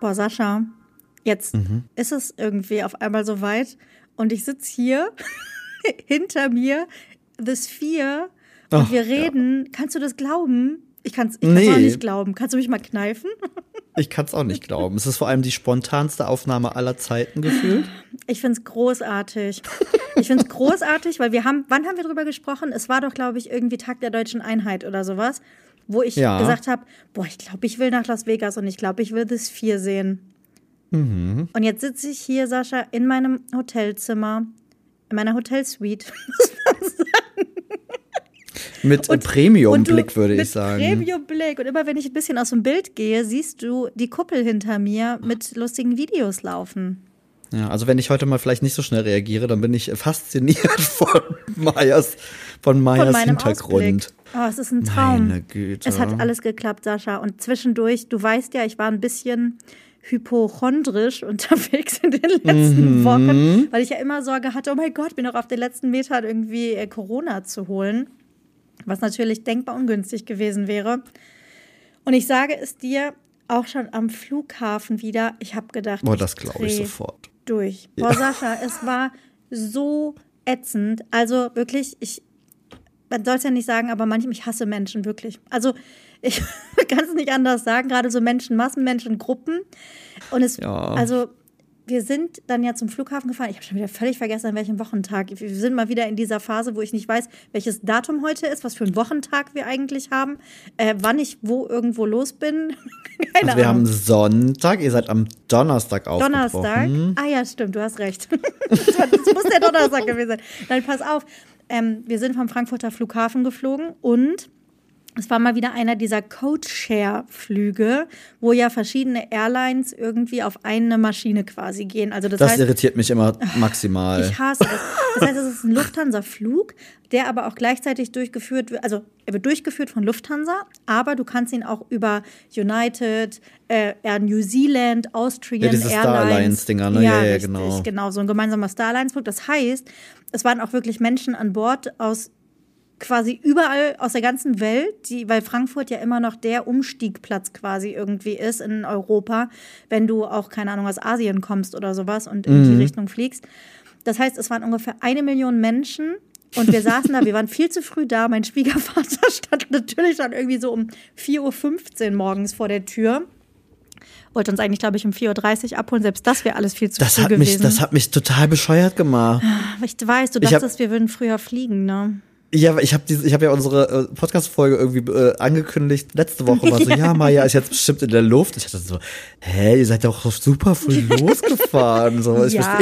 Boah, Sascha, jetzt Mhm. ist es irgendwie auf einmal so weit und ich sitze hier hinter mir, The Sphere, und Ach, wir reden. Kannst du das glauben? Ich kann es ich Nee. auch nicht glauben. Kannst du mich mal kneifen? Ich kann es auch nicht glauben. Es ist vor allem die spontanste Aufnahme aller Zeiten gefühlt. Ich find's großartig. Ich find's großartig, weil wir haben, wann haben wir drüber gesprochen? Es war doch, glaube ich, irgendwie Tag der deutschen Einheit oder sowas, wo ich Ja. gesagt habe, boah, ich glaube, ich will nach Las Vegas und ich glaube, ich will The Sphere sehen. Mhm. Und jetzt sitze ich hier, Sascha, in meinem Hotelzimmer, in meiner Hotelsuite. Mit Und- Premium-Blick, Und du- würde mit ich sagen. Premium-Blick. Und immer wenn ich ein bisschen aus dem Bild gehe, siehst du die Kuppel hinter mir mit lustigen Videos laufen. Ja, also wenn ich heute mal vielleicht nicht so schnell reagiere, dann bin ich fasziniert von Mayas, von Mayas Von Hintergrund. Ausblick. Oh, es ist ein Traum. Meine Güte. Es hat alles geklappt, Sascha. Und zwischendurch, du weißt ja, ich war ein bisschen hypochondrisch unterwegs in den letzten Mhm. Wochen, weil ich ja immer Sorge hatte, oh mein Gott, bin noch auf den letzten Metern irgendwie äh, Corona zu holen. Was natürlich denkbar ungünstig gewesen wäre. Und ich sage es dir auch schon am Flughafen wieder, ich habe gedacht, Boah, das glaube ich sofort. Durch. Boah, Sascha, es war so ätzend. Also wirklich, ich, man soll es ja nicht sagen, aber manchmal, ich hasse Menschen wirklich. Also ich kann es nicht anders sagen, gerade so Menschen, Massenmenschen, Gruppen. Und es, Ja. also wir sind dann ja zum Flughafen gefahren. Ich habe schon wieder völlig vergessen, an welchem Wochentag. Wir sind mal wieder in dieser Phase, wo ich nicht weiß, welches Datum heute ist, was für einen Wochentag wir eigentlich haben, äh, wann ich wo irgendwo los bin. Keine Also wir Ahnung. haben Sonntag, ihr seid am Donnerstag aufgebrochen. Donnerstag. Ah ja, stimmt, du hast recht. das, war, das muss der Donnerstag gewesen sein. Nein, pass auf. Ähm, wir sind vom Frankfurter Flughafen geflogen und es war mal wieder einer dieser Code-Share-Flüge, wo ja verschiedene Airlines irgendwie auf eine Maschine quasi gehen. Also das, Das heißt, irritiert mich immer maximal. ich hasse es. Das heißt, es ist ein Lufthansa-Flug, der aber auch gleichzeitig durchgeführt wird, also er wird durchgeführt von Lufthansa, aber du kannst ihn auch über United, äh, Air New Zealand, Austrian Ja, diese Star Airlines. Alliance-Dinger, ne? Ja, ja, richtig, genau. genau. So ein gemeinsamer Star Alliance-Flug. Das heißt, es waren auch wirklich Menschen an Bord aus quasi überall aus der ganzen Welt, die, weil Frankfurt ja immer noch der Umstiegplatz quasi irgendwie ist in Europa, wenn du auch, keine Ahnung, aus Asien kommst oder sowas und in Mhm. die Richtung fliegst. Das heißt, es waren ungefähr eine Million Menschen und wir saßen da, wir waren viel zu früh da. Mein Schwiegervater stand natürlich schon irgendwie so um 4.15 Uhr morgens vor der Tür. Wollte uns eigentlich, glaube ich, um 4.30 Uhr abholen. Selbst das wäre alles viel zu Das früh hat, gewesen. mich, das hat mich total bescheuert gemacht. Aber ich weiß, du hab- dachtest, wir würden früher fliegen, ne? Ja, ich habe ich hab ja unsere äh, Podcast-Folge irgendwie äh, angekündigt. Letzte Woche war so, ja, Maya ist jetzt bestimmt in der Luft. Ich dachte so, hä, ihr seid doch super früh losgefahren. So, ich ja,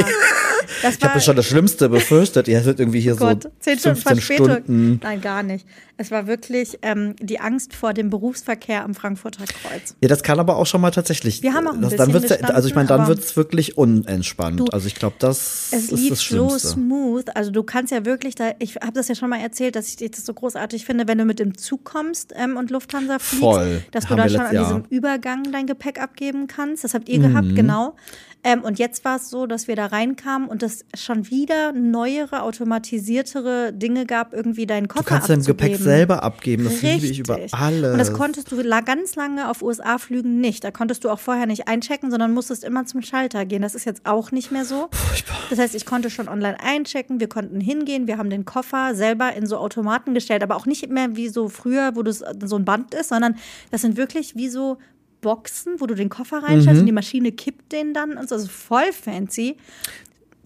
Ich habe schon das Schlimmste befürchtet. Ihr hättet irgendwie hier Gott, so zehn Stunden 15 Verspätung. Stunden. Nein, gar nicht. Es war wirklich ähm, die Angst vor dem Berufsverkehr am Frankfurter Kreuz. Ja, das kann aber auch schon mal tatsächlich. Wir haben auch ein das, bisschen dann wird's ja, Also ich meine, dann bestanden, wird's wirklich unentspannt. Du, also ich glaube, das Es ist lief das so Schlimmste. smooth. Also du kannst ja wirklich, da, ich habe das ja schon mal erzählt, dass ich das so großartig finde, wenn du mit dem Zug kommst ähm, und Lufthansa fliegst, Voll. dass du Haben da schon an diesem. Mhm. Übergang dein Gepäck abgeben kannst. Das habt ihr gehabt, genau. Ähm, und jetzt war es so, dass wir da reinkamen und es schon wieder neuere, automatisiertere Dinge gab, irgendwie deinen Koffer Du kannst dein abzugeben. Gepäck selber abgeben. Das liebe ich über Richtig. alles. Und das konntest du ganz lange auf USA-Flügen nicht. Da konntest du auch vorher nicht einchecken, sondern musstest immer zum Schalter gehen. Das ist jetzt auch nicht mehr so. Das heißt, ich konnte schon online einchecken, wir konnten hingehen, wir haben den Koffer selber in so Automaten gestellt, aber auch nicht mehr wie so früher, wo das so ein Band ist, sondern das sind wirklich wie so Boxen, wo du den Koffer reinstellst Mhm. und die Maschine kippt den dann und so. Also voll fancy.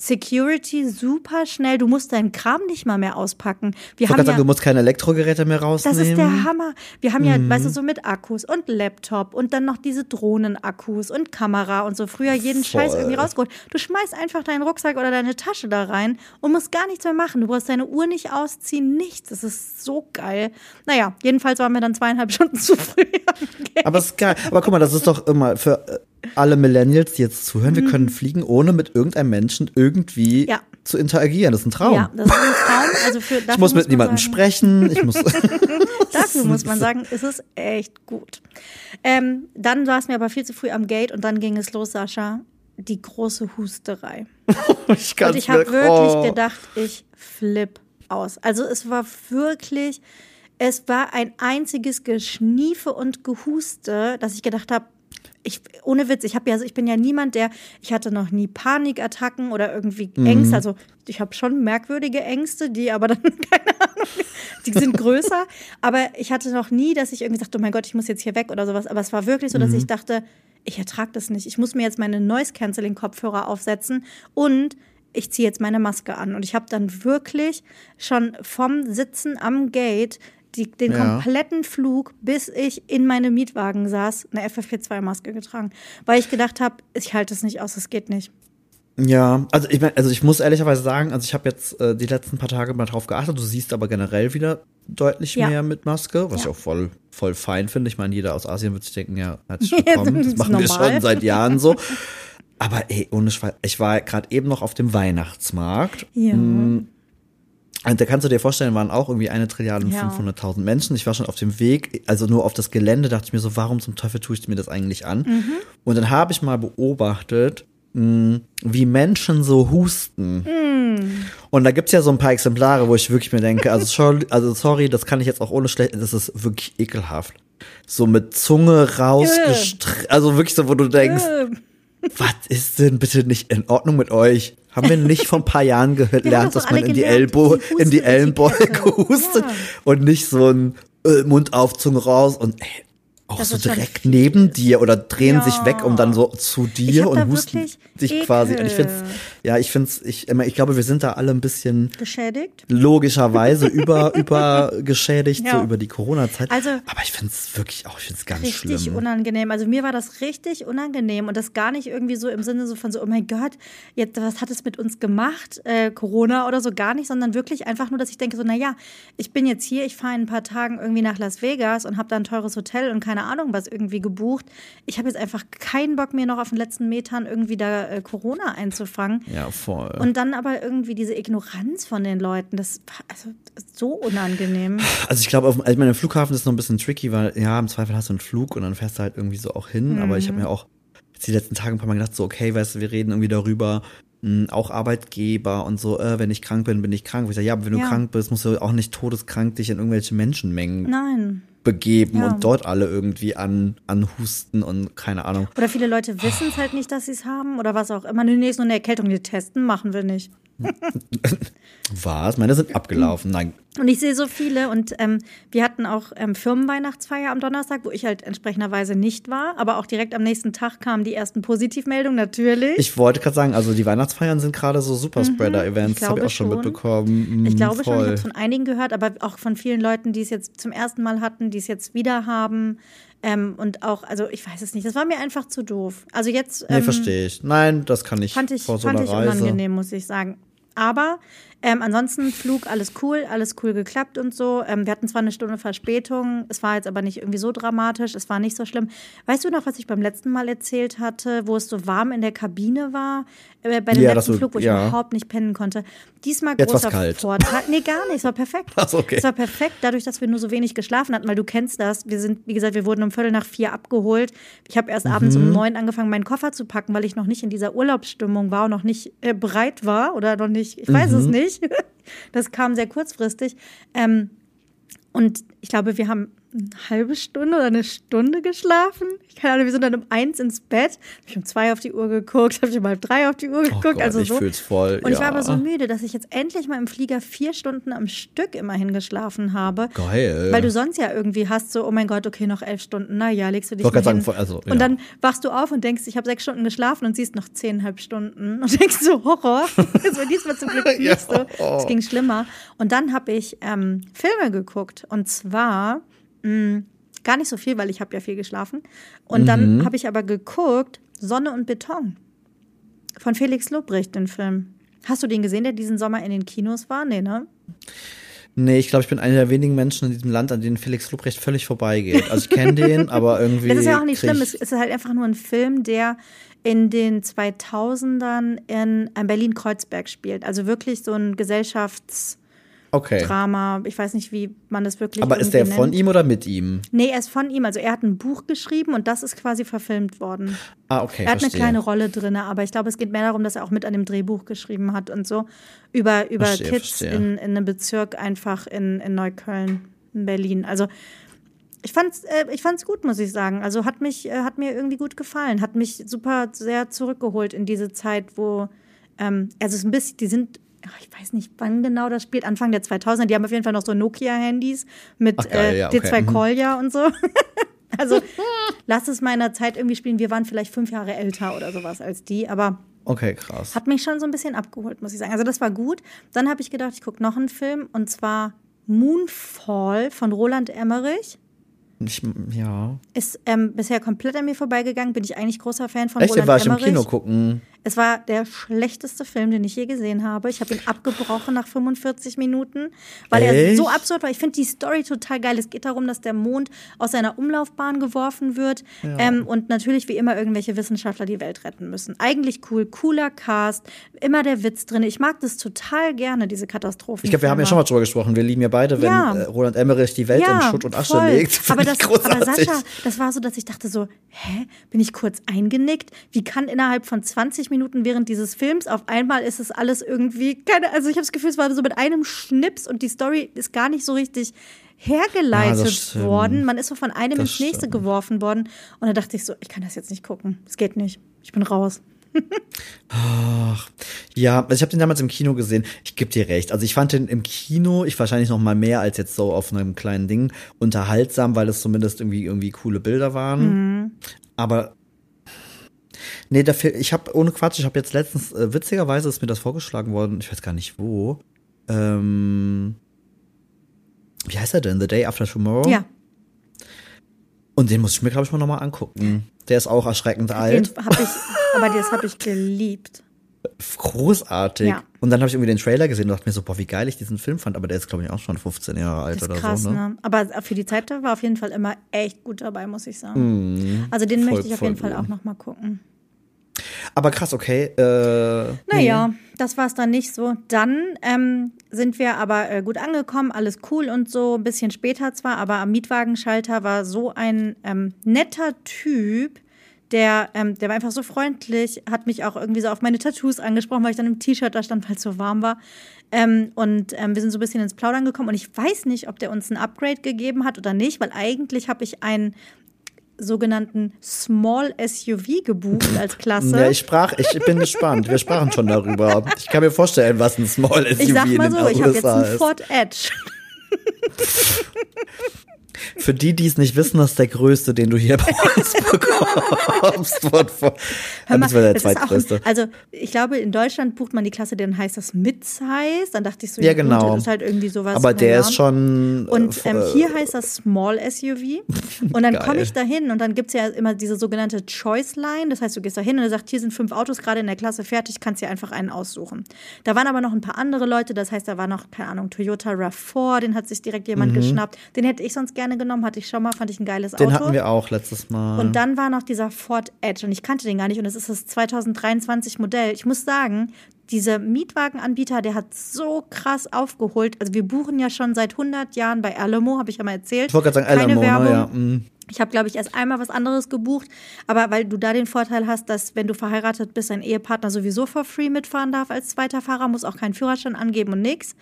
Security super schnell. Du musst deinen Kram nicht mal mehr auspacken. Wir Ich haben gerade sagen, ja du musst keine Elektrogeräte mehr das rausnehmen. ist der Hammer. Wir haben ja, Mhm. weißt du, so mit Akkus und Laptop und dann noch diese Drohnenakkus und Kamera und so. Früher jeden Scheiß Voll. irgendwie rausgeholt. Du schmeißt einfach deinen Rucksack oder deine Tasche da rein und musst gar nichts mehr machen. Du brauchst deine Uhr nicht ausziehen, nichts. Das ist so geil. Naja, jedenfalls waren wir dann zweieinhalb Stunden zu früh. Aber es ist geil. Aber guck mal, das ist doch immer für äh, alle Millennials, die jetzt zuhören, wir können fliegen, ohne mit irgendeinem Menschen irgendwie Mhm. Ja. zu interagieren. Das ist ein Traum. Ja, das ist ein Traum. Also für, ich muss mit man niemandem sagen, sprechen. Ich muss. Dafür muss man sagen, ist es echt gut. Ähm, dann saßen wir aber viel zu früh am Gate und dann ging es los, Sascha. Die große Husterei. ich Und ich habe mir- wirklich oh. gedacht, ich flipp aus. Also es war wirklich, es war ein einziges Geschniefe und Gehuste, dass ich gedacht habe, ich, ohne Witz, ich habe ja, ich bin ja niemand, der, ich hatte noch nie Panikattacken oder irgendwie Ängste. Also ich habe schon merkwürdige Ängste, die aber dann, keine Ahnung, die sind größer. aber ich hatte noch nie, dass ich irgendwie dachte, oh mein Gott, ich muss jetzt hier weg oder sowas. Aber es war wirklich so, dass ich dachte, ich ertrage das nicht. Ich muss mir jetzt meine Noise-Canceling-Kopfhörer aufsetzen und ich ziehe jetzt meine Maske an. Und ich habe dann wirklich schon vom Sitzen am Gate die, den Ja. kompletten Flug, bis ich in meinem Mietwagen saß, eine FFP2-Maske getragen. Weil ich gedacht habe, ich halte es nicht aus, es geht nicht. Ja, also ich mein, also ich muss ehrlicherweise sagen, also ich habe jetzt äh, die letzten paar Tage mal drauf geachtet. Du siehst aber generell wieder deutlich Ja. mehr mit Maske, was Ja. ich auch voll voll fein finde. Ich meine, jeder aus Asien wird sich denken, ja, herzlich willkommen. das machen wir normal. schon seit Jahren so. Aber ey, ohne Schwein, ich war gerade eben noch auf dem Weihnachtsmarkt. Ja. Und da kannst du dir vorstellen, waren auch irgendwie eine Trilliarde und Ja. 500.000 Menschen. Ich war schon auf dem Weg, also nur auf das Gelände, dachte ich mir so, warum zum Teufel tue ich mir das eigentlich an? Mhm. Und dann habe ich mal beobachtet, mh, wie Menschen so husten. Mhm. Und da gibt's ja so ein paar Exemplare, wo ich wirklich mir denke, also sorry, also sorry, das kann ich jetzt auch ohne schlecht, das ist wirklich ekelhaft. So mit Zunge rausgestreckt, also wirklich so, wo du denkst, Äh, was ist denn bitte nicht in Ordnung mit euch? Haben wir nicht vor ein paar Jahren gelernt, dass man in die, gelernt, Elbo in die. Ellenbeuge hustet Ja. und nicht so ein äh, Mund auf, Zunge raus und ey, auch Das so direkt neben dir oder drehen Ja. sich weg, um dann so zu dir und husten sich Ekel. quasi. Und ich find's, ja, ich find's, ich, ich glaube, wir sind da alle ein bisschen geschädigt. logischerweise über, über geschädigt, Ja. so über die Corona-Zeit. Also- aber ich find's wirklich auch, ich find's ganz Richtig schlimm. unangenehm. Also mir war das richtig unangenehm und das gar nicht irgendwie so im Sinne so von so, oh mein Gott, jetzt, was hat es mit uns gemacht, äh, Corona oder so, gar nicht, sondern wirklich einfach nur, dass ich denke so, naja, ich bin jetzt hier, ich fahre in ein paar Tagen irgendwie nach Las Vegas und habe da ein teures Hotel und keine Ahnung was irgendwie gebucht. Ich habe jetzt einfach keinen Bock mir noch auf den letzten Metern irgendwie da äh, Corona einzufangen. Ja, voll. Und dann aber irgendwie diese Ignoranz von den Leuten, das war also so unangenehm. Also ich glaube, auf- also ich meine, im Flughafen ist noch ein bisschen tricky, weil ja, im Zweifel hast du einen Flug und dann fährst du halt irgendwie so auch hin. Aber ich habe Mhm. mir auch die letzten Tage ein paar Mal gedacht, so, okay, weißt du, wir reden irgendwie darüber, mh, auch Arbeitgeber und so, äh, wenn ich krank bin, bin ich krank. Ich sage, ja, aber wenn du Ja. krank bist, musst du auch nicht todeskrank dich in irgendwelche Menschenmengen Nein. Begeben Ja. und dort alle irgendwie an, anhusten und keine Ahnung. Oder viele Leute wissen es halt nicht, dass sie es haben oder was auch immer. Nee, nee, ist nur eine Erkältung, die testen machen wir nicht. Was? Meine sind abgelaufen. Nein. Und ich sehe so viele und ähm, wir hatten auch ähm, Firmenweihnachtsfeier am Donnerstag, wo ich halt entsprechenderweise nicht war, aber auch direkt am nächsten Tag kamen die ersten Positivmeldungen, natürlich. Ich wollte gerade sagen, also die Weihnachtsfeiern sind gerade so Superspreader-Events, Mhm. ich habe ich auch schon schon. mitbekommen. Mm, Ich glaube schon, ich voll. habe es von einigen gehört, aber auch von vielen Leuten, die es jetzt zum ersten Mal hatten, die es jetzt wieder haben. Ähm, und auch, also ich weiß es nicht, das war mir einfach zu doof. Also jetzt Nee, ähm, verstehe ich. Nein, das kann ich fand ich, vor so fand ich Reise. unangenehm, muss ich sagen. Aber ähm, ansonsten Flug, alles cool, alles cool geklappt und so. Ähm, wir hatten zwar eine Stunde Verspätung, es war jetzt aber nicht irgendwie so dramatisch, es war nicht so schlimm. Weißt du noch, was ich beim letzten Mal erzählt hatte, wo es so warm in der Kabine war? Äh, bei dem Ja, letzten Flug, wo ich ja. überhaupt nicht pennen konnte. Diesmal Jetzt war's großer kalt. Vorteil. Nee, gar nicht, es war perfekt. Ach okay. Es war perfekt, dadurch, dass wir nur so wenig geschlafen hatten, weil du kennst das. Wir sind, wie gesagt, wir wurden um Viertel nach vier abgeholt. Ich habe erst abends Mhm. um neun angefangen, meinen Koffer zu packen, weil ich noch nicht in dieser Urlaubsstimmung war und noch nicht äh, bereit war oder noch nicht, ich weiß Mhm. es nicht. Das kam sehr kurzfristig. Ähm, und ich glaube, wir haben eine halbe Stunde oder eine Stunde geschlafen. Ich keine Ahnung, wir sind dann um eins ins Bett. Hab ich um zwei auf die Uhr geguckt, habe ich um halb drei auf die Uhr Oh geguckt. Gott, also ich so. fühl's voll. Und ich war ja. aber so müde, dass ich jetzt endlich mal im Flieger vier Stunden am Stück immerhin geschlafen habe. Geil. Weil du sonst ja irgendwie hast, so, oh mein Gott, okay, noch elf Stunden, na ja, legst du dich mal sagen, also, ja. Und dann wachst du auf und denkst, ich habe sechs Stunden geschlafen und siehst noch zehnhalb Stunden und denkst so, Horror. Das war diesmal zum Glück nicht Ja. so. Es ging schlimmer. Und dann habe ich ähm, Filme geguckt und zwar mh, gar nicht so viel, weil ich habe ja viel geschlafen. Und Mhm. dann habe ich aber geguckt, Sonne und Beton von Felix Lobrecht, den Film. Hast du den gesehen, der diesen Sommer in den Kinos war? Nee, ne? Nee, ich glaube, ich bin einer der wenigen Menschen in diesem Land, an denen Felix Lobrecht völlig vorbeigeht. Also ich kenne den, aber irgendwie. Das ist ja auch nicht schlimm. Es ist halt einfach nur ein Film, der in den 2000ern in Berlin-Kreuzberg spielt. Also wirklich so ein Gesellschaftsdrama. Okay. Ich weiß nicht, wie man das wirklich Aber ist der irgendwie von nennt. ihm oder mit ihm? Nee, er ist von ihm. Also er hat ein Buch geschrieben und das ist quasi verfilmt worden. Ah, okay. er hat verstehe. eine kleine Rolle drin, aber ich glaube, es geht mehr darum, dass er auch mit an dem Drehbuch geschrieben hat und so. Über, über Verstehe, Kids verstehe. in, in einem Bezirk einfach in, in Neukölln, in Berlin. Also ich fand's, äh, ich fand's gut, muss ich sagen. Also hat mich, äh, hat mir irgendwie gut gefallen, hat mich super sehr zurückgeholt in diese Zeit, wo, ähm, also es ist ein bisschen, die sind, ich weiß nicht, wann genau das spielt, Anfang der 2000er. Die haben auf jeden Fall noch so Nokia-Handys mit Ach, geil, äh, ja, okay. D2 Mhm. Kolja und so. also lass es mal in der Zeit irgendwie spielen. Wir waren vielleicht fünf Jahre älter oder sowas als die, aber Okay, krass. hat mich schon so ein bisschen abgeholt, muss ich sagen. Also das war gut. Dann habe ich gedacht, ich gucke noch einen Film und zwar Moonfall von Roland Emmerich. Ich, ja. Ist ähm, bisher komplett an mir vorbeigegangen. Bin ich eigentlich großer Fan von Echt, Roland war ich im Emmerich. Kino gucken. Es war der schlechteste Film, den ich je gesehen habe. Ich habe ihn abgebrochen nach 45 Minuten, weil er Echt? so absurd war. Ich finde die Story total geil. Es geht darum, dass der Mond aus seiner Umlaufbahn geworfen wird ähm, und natürlich wie immer irgendwelche Wissenschaftler die Welt retten müssen. Eigentlich cool, cooler Cast, immer der Witz drin. Ich mag das total gerne, diese Katastrophen. Ich glaube, wir haben ja schon mal drüber gesprochen. Wir lieben ja beide, wenn Ja. äh, Roland Emmerich die Welt in Schutt und Asche voll. legt. Find Aber, das, aber Sascha, das war so, dass ich dachte so, hä, bin ich kurz eingenickt? Wie kann innerhalb von 20 Minuten während dieses Films auf einmal ist es alles irgendwie, keine, also ich habe das Gefühl, es war so mit einem Schnips und die Story ist gar nicht so richtig Ja, hergeleitet stimmt. worden. Man ist so von einem Das ins nächste stimmt. geworfen worden und da dachte ich so, ich kann das jetzt nicht gucken. Es geht nicht. Ich bin raus. Ja, also ich habe den damals im Kino gesehen. Ich geb dir recht. Also ich fand den im Kino, ich wahrscheinlich noch mal mehr als jetzt so auf einem kleinen Ding, unterhaltsam, weil es zumindest irgendwie irgendwie coole Bilder waren. Aber nee, der Film, ich habe ohne Quatsch, ich habe jetzt letztens äh, witzigerweise ist mir das vorgeschlagen worden. Ich weiß gar nicht wo. Ähm, wie heißt er denn? The Day After Tomorrow. Ja, Und den muss ich mir glaube ich mal noch mal angucken. Der ist auch erschreckend den alt. habe ich, aber das habe ich geliebt. großartig. Ja. Und dann habe ich irgendwie den Trailer gesehen und dachte mir so, boah, wie geil ich diesen Film fand, aber der ist, glaube ich, auch schon 15 Jahre alt Das ist oder krass, so. Ne? ne? Aber für die Zeit war auf jeden Fall immer echt gut dabei, muss ich sagen. also den Mhm. voll, möchte ich auf jeden Fall gut. auch noch mal gucken. Aber krass, okay. Äh, Naja, das war es dann nicht so. Dann ähm, sind wir aber äh, gut angekommen, alles cool und so. Ein bisschen später zwar, aber am Mietwagenschalter war so ein ähm, netter Typ. Der, ähm, der war einfach so freundlich, hat mich auch irgendwie so auf meine Tattoos angesprochen, weil ich dann im T-Shirt da stand, weil es so warm war. Ähm, und ähm, wir sind so ein bisschen ins Plaudern gekommen und ich weiß nicht, ob der uns ein Upgrade gegeben hat oder nicht, weil eigentlich habe ich einen sogenannten Small SUV gebucht als Klasse. Ja, ich sprach, ich bin gespannt. Wir sprachen schon darüber. Ich kann mir vorstellen, was ein Small SUV Ich sag mal so, ich habe jetzt einen ist. Ford Edge. Für die, die es nicht wissen, das ist der größte, den du hier bei uns bekommst. Hör mal, das war der zweitgrößte. also ich glaube, in Deutschland bucht man die Klasse, dann heißt das Mid-Size. Dann dachte ich so, Ja, gut, genau. das ist halt irgendwie sowas. Aber der naja. ist schon. Und äh, ähm, hier heißt das Small SUV. Und dann komme ich da hin und dann gibt's ja immer diese sogenannte Choice Line. Das heißt, du gehst da hin und er sagt, hier sind fünf Autos gerade in der Klasse fertig, kannst dir einfach einen aussuchen. Da waren aber noch ein paar andere Leute, das heißt, da war noch, keine Ahnung, Toyota RAV4, den hat sich direkt jemand geschnappt. Den hätte ich sonst gerne genommen, hatte ich schon mal, fand ich ein geiles Mhm. den Auto. hatten wir auch letztes Mal. Und dann war noch dieser Ford Edge und ich kannte den gar nicht und es ist das 2023 Modell. Ich muss sagen, dieser Mietwagenanbieter, der hat so krass aufgeholt. Also wir buchen ja schon seit 100 Jahren bei Alamo, habe ich ja mal erzählt. ich wollte gerade sagen, Keine Alamo, ne? Werbung. Ja. mm. Ich habe, glaube ich, erst einmal was anderes gebucht, aber weil du da den Vorteil hast, dass wenn du verheiratet bist, dein Ehepartner sowieso for free mitfahren darf als zweiter Fahrer, muss auch keinen Führerschein angeben und nix.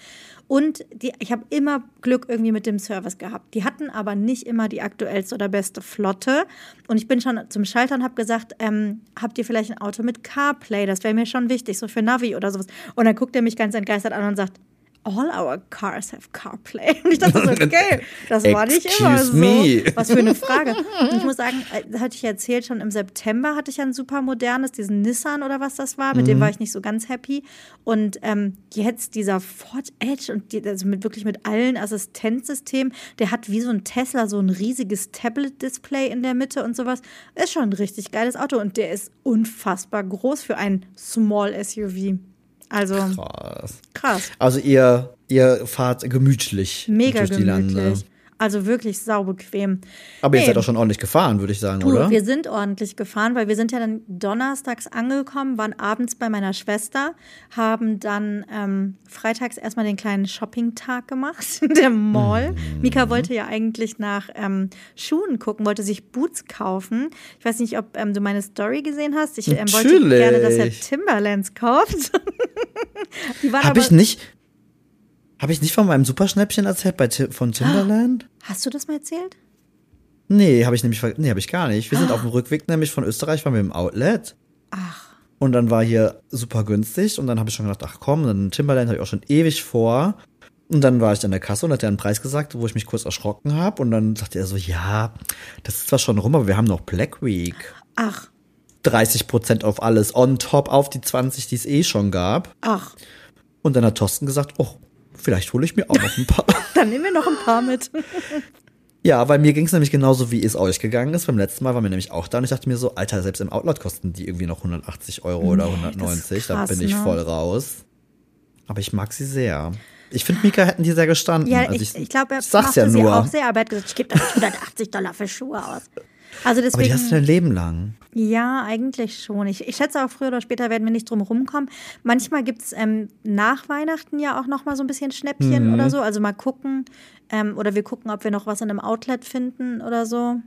Und die, ich habe immer Glück irgendwie mit dem Service gehabt. Die hatten aber nicht immer die aktuellste oder beste Flotte. Und ich bin schon zum Schalter und habe gesagt, ähm, habt ihr vielleicht ein Auto mit CarPlay? Das wäre mir schon wichtig, so für Navi oder sowas. Und dann guckt er mich ganz entgeistert an und sagt, All our cars have CarPlay. Und ich dachte so, okay, das war nicht immer so. me. Was für eine Frage. Und ich muss sagen, äh, hatte ich erzählt, schon im September hatte ich ein super modernes, diesen Nissan oder was das war, mit Mhm. dem war ich nicht so ganz happy. Und ähm, jetzt dieser Ford Edge und die, also mit wirklich mit allen Assistenzsystemen, der hat wie so ein Tesla so ein riesiges Tablet-Display in der Mitte und sowas. Ist schon ein richtig geiles Auto und der ist unfassbar groß für ein Small SUV. Also Krass. krass. Also ihr, ihr fahrt gemütlich Mega durch die Lande. Also wirklich saubequem. Aber ihr Nee. seid doch schon ordentlich gefahren, würde ich sagen, Du, oder? wir sind ordentlich gefahren, weil wir sind ja dann donnerstags angekommen, waren abends bei meiner Schwester, haben dann ähm, freitags erstmal den kleinen Shopping-Tag gemacht in der Mall. Mhm. Mika wollte ja eigentlich nach ähm, Schuhen gucken, wollte sich Boots kaufen. Ich weiß nicht, ob ähm, du meine Story gesehen hast. Ich ähm, wollte gerne, dass er Timberlands kauft. Habe ich nicht. Habe ich nicht von meinem Superschnäppchen erzählt bei von Timberland? Hast du das mal erzählt? Nee, habe ich nämlich, nee, habe ich gar nicht. Wir sind auf dem Rückweg nämlich von Österreich, waren wir im Outlet. Ach, Und dann war hier super günstig und dann habe ich schon gedacht, ach komm, dann Timberland habe ich auch schon ewig vor. Und dann war ich an der Kasse und hat er einen Preis gesagt, wo ich mich kurz erschrocken habe. Und dann sagte er so, ja, das ist zwar schon rum, aber wir haben noch Black Week. ach, 30% auf alles, on top auf die 20, die es eh schon gab. ach. Und dann hat Thorsten gesagt, oh, vielleicht hole ich mir auch noch ein paar. Dann nehmen wir noch ein paar mit. ja, weil mir ging es nämlich genauso, wie es euch gegangen ist. Beim letzten Mal waren wir nämlich auch da und ich dachte mir so, Alter, selbst im Outlet kosten die irgendwie noch 180 Euro oder Nee, 190. das ist da krass, bin ich ne? voll raus. Aber ich mag sie sehr. Ich finde, Mika hätten die sehr gestanden. Ja, also ich, ich glaube, er ich sag's ja sie nur. auch sehr, aber er hat gesagt, ich gebe doch nicht 180 Dollar für Schuhe aus. Also aber die deswegen, hast du dein Leben lang. Ja, eigentlich schon. Ich, ich schätze auch, früher oder später werden wir nicht drum rumkommen. Manchmal gibt es ähm, nach Weihnachten ja auch noch mal so ein bisschen Schnäppchen Mhm. oder so. Also mal gucken. Ähm, oder wir gucken, ob wir noch was in einem Outlet finden oder so.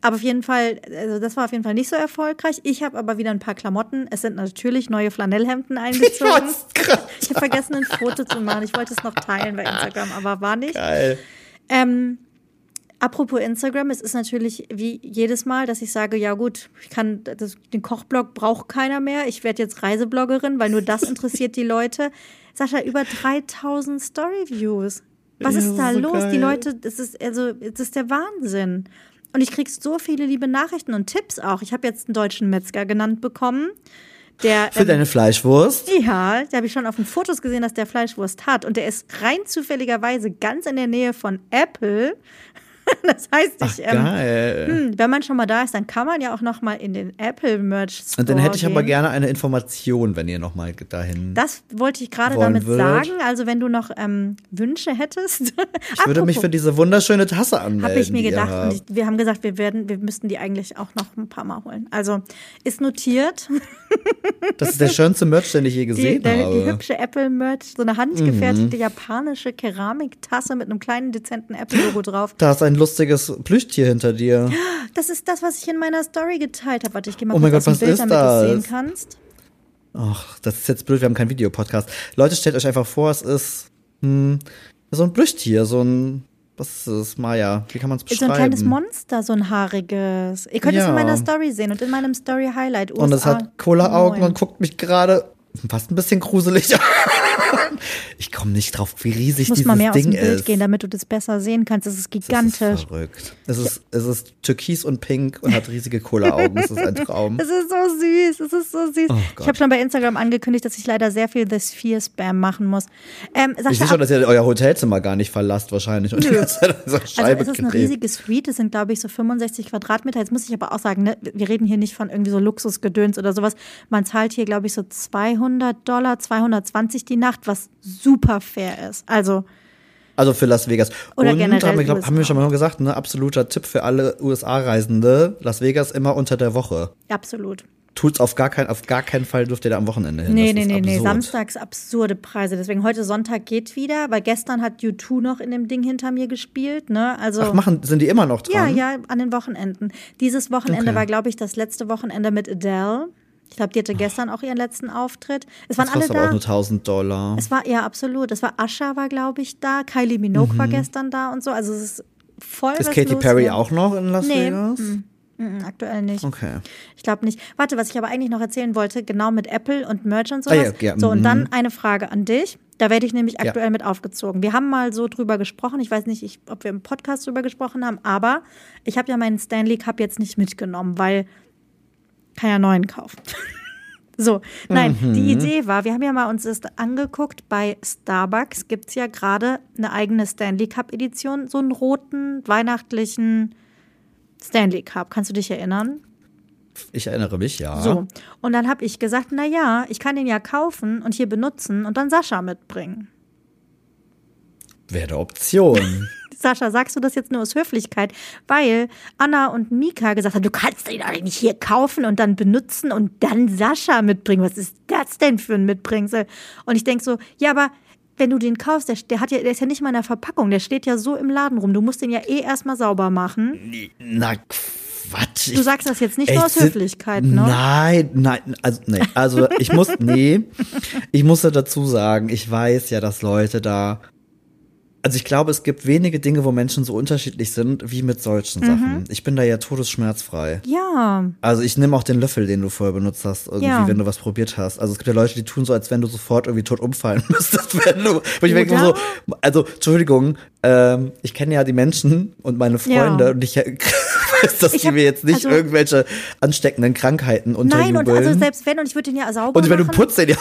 Aber auf jeden Fall, also das war auf jeden Fall nicht so erfolgreich. Ich habe aber wieder ein paar Klamotten. Es sind natürlich neue Flanellhemden eingezogen. Ich habe vergessen, ein Foto zu machen. Ich wollte es noch teilen bei Instagram, aber war nicht. Geil. Ähm, apropos Instagram, es ist natürlich wie jedes Mal, dass ich sage, ja gut, ich kann das, den Kochblog braucht keiner mehr. Ich werde jetzt Reisebloggerin, weil nur das interessiert die Leute. Sascha, über 3000 Storyviews. Was Ja, ist da so los? geil. Die Leute, das ist also, das ist der Wahnsinn. Und ich krieg so viele liebe Nachrichten und Tipps auch. Ich habe jetzt einen deutschen Metzger genannt bekommen, der Für ähm, deine Fleischwurst? ja, da habe ich schon auf den Fotos gesehen, dass der Fleischwurst hat. Und der ist rein zufälligerweise ganz in der Nähe von Apple. Das heißt, Ach, ich, ähm, geil. hm, wenn man schon mal da ist, dann kann man ja auch noch mal in den Apple Merch Store Und dann hätte ich aber gehen. gerne eine Information, wenn ihr nochmal dahin. Das wollte ich gerade damit würdet. sagen. Also wenn du noch ähm, Wünsche hättest. ich würde mich für diese wunderschöne Tasse anmelden. Habe ich mir die gedacht ich, wir haben gesagt, wir werden, wir müssten die eigentlich auch noch ein paar Mal holen. Also ist notiert. Das ist der schönste Merch, den ich je Die, gesehen der, habe. Mhm. die hübsche Apple-Merch, so eine handgefertigte japanische Keramiktasse mit einem kleinen dezenten Apple-Logo drauf. Da ist ein lustiges Plüschtier hinter dir. Das ist das, was ich in meiner Story geteilt habe. Warte, ich gehe mal Oh kurz Gott, dem Bild, was ist damit du es das? sehen kannst. Ach, das ist jetzt blöd, wir haben keinen Videopodcast. Leute, stellt euch einfach vor, es ist hm, so ein Plüschtier, so ein, was ist es, Maya? Wie kann man es Ist beschreiben? so ein kleines Monster, so ein haariges. Ihr könnt es Ja. in meiner Story sehen und in meinem Story-Highlight. Und es hat Cola-Augen und guckt mich gerade fast ein bisschen gruselig. Ich komme nicht drauf, wie riesig Ich muss dieses mal mehr aus Ding dem Bild ist. gehen, damit du das besser sehen kannst. Es ist Das ist gigantisch. verrückt. Es ist, es ist türkis und pink und hat riesige Cola-Augen. Es ist ein Traum. Es ist so süß, es ist so süß. Oh ich habe schon bei Instagram angekündigt, dass ich leider sehr viel The Sphere Spam machen muss. Ähm, Sascha, Ich sehe schon, dass ihr euer Hotelzimmer gar nicht verlasst wahrscheinlich. Und dieser Also es ist eine riesige Suite, es sind glaube ich so 65 Quadratmeter. Jetzt muss ich aber auch sagen, ne, wir reden hier nicht von irgendwie so Luxusgedöns oder sowas. Man zahlt hier glaube ich so 200 Dollar, 220 die Nacht, was super fair ist. Also Also für Las Vegas. Oder und generell haben wir, glaub, haben wir schon mal gesagt, ne? Absoluter Tipp für alle USA-Reisende. Las Vegas immer unter der Woche. absolut. Tut's auf gar, kein, auf gar keinen Fall dürft ihr da am Wochenende hin. Nee, das nee, nee, nee. Samstags absurde Preise. Deswegen heute Sonntag geht wieder, weil gestern hat U2 noch in dem Ding hinter mir gespielt. Ne? Also Ach, machen, sind die immer noch Ja, dran? ja, an den Wochenenden. Dieses Wochenende Okay. war, glaube ich, das letzte Wochenende mit Adele. Ich glaube, die hatte gestern auch ihren letzten Auftritt. Es waren Das alle kostet aber auch da. nur 1000 Dollar. Es war, ja, absolut. Es war Asha war, glaube ich, da. Kylie Minogue Mhm. war gestern da und so. Also es ist voll Ist Katy Perry hier. auch noch in Las Nee. Vegas? Mm, aktuell nicht. Okay. Ich glaube nicht. Warte, was ich aber eigentlich noch erzählen wollte, genau mit Apple und Merch und Ah, sowas. ja, ja, so, und mhm. dann eine Frage an dich. Da werde ich nämlich Ja. aktuell mit aufgezogen. Wir haben mal so drüber gesprochen. Ich weiß nicht, ich, ob wir im Podcast drüber gesprochen haben, aber ich habe ja meinen Stanley Cup jetzt nicht mitgenommen, weil kann ja neuen kaufen. So, nein, Mhm. die Idee war, wir haben ja mal uns das angeguckt, bei Starbucks gibt es ja gerade eine eigene Stanley Cup Edition, so einen roten, weihnachtlichen Stanley Cup. Kannst du dich erinnern? Ich erinnere mich, ja. So. Und dann habe ich gesagt, na ja, ich kann den ja kaufen und hier benutzen und dann Sascha mitbringen. Wäre eine Option. Sascha, sagst du das jetzt nur aus Höflichkeit? Weil Anna und Mika gesagt haben, du kannst den doch nicht hier kaufen und dann benutzen und dann Sascha mitbringen. Was ist das denn für ein Mitbringsel? Und ich denke so, ja, aber wenn du den kaufst, der, der, hat ja, der ist ja nicht mal in der Verpackung, der steht ja so im Laden rum. Du musst den ja eh erstmal sauber machen. Na, Quatsch. Du sagst das jetzt nicht nur aus Höflichkeit, ne? Nein, nein, also nee, also ich muss nee, ich musste dazu sagen, ich weiß ja, dass Leute da Also ich glaube, es gibt wenige Dinge, wo Menschen so unterschiedlich sind, wie mit solchen Sachen. Ich bin da ja todesschmerzfrei. Ja. Also ich nehme auch den Löffel, den du vorher benutzt hast, irgendwie, Ja. wenn du was probiert hast. Also es gibt ja Leute, die tun so, als wenn du sofort irgendwie tot umfallen müsstest, wenn du. Wo ich denke so, also Entschuldigung, ähm, ich kenne ja die Menschen und meine Freunde Ja. und ich weiß, dass die mir jetzt nicht also- irgendwelche ansteckenden Krankheiten Nein, unterjubeln. und also selbst wenn, und ich würde den ja sauber und wenn du machen. putzt den ja.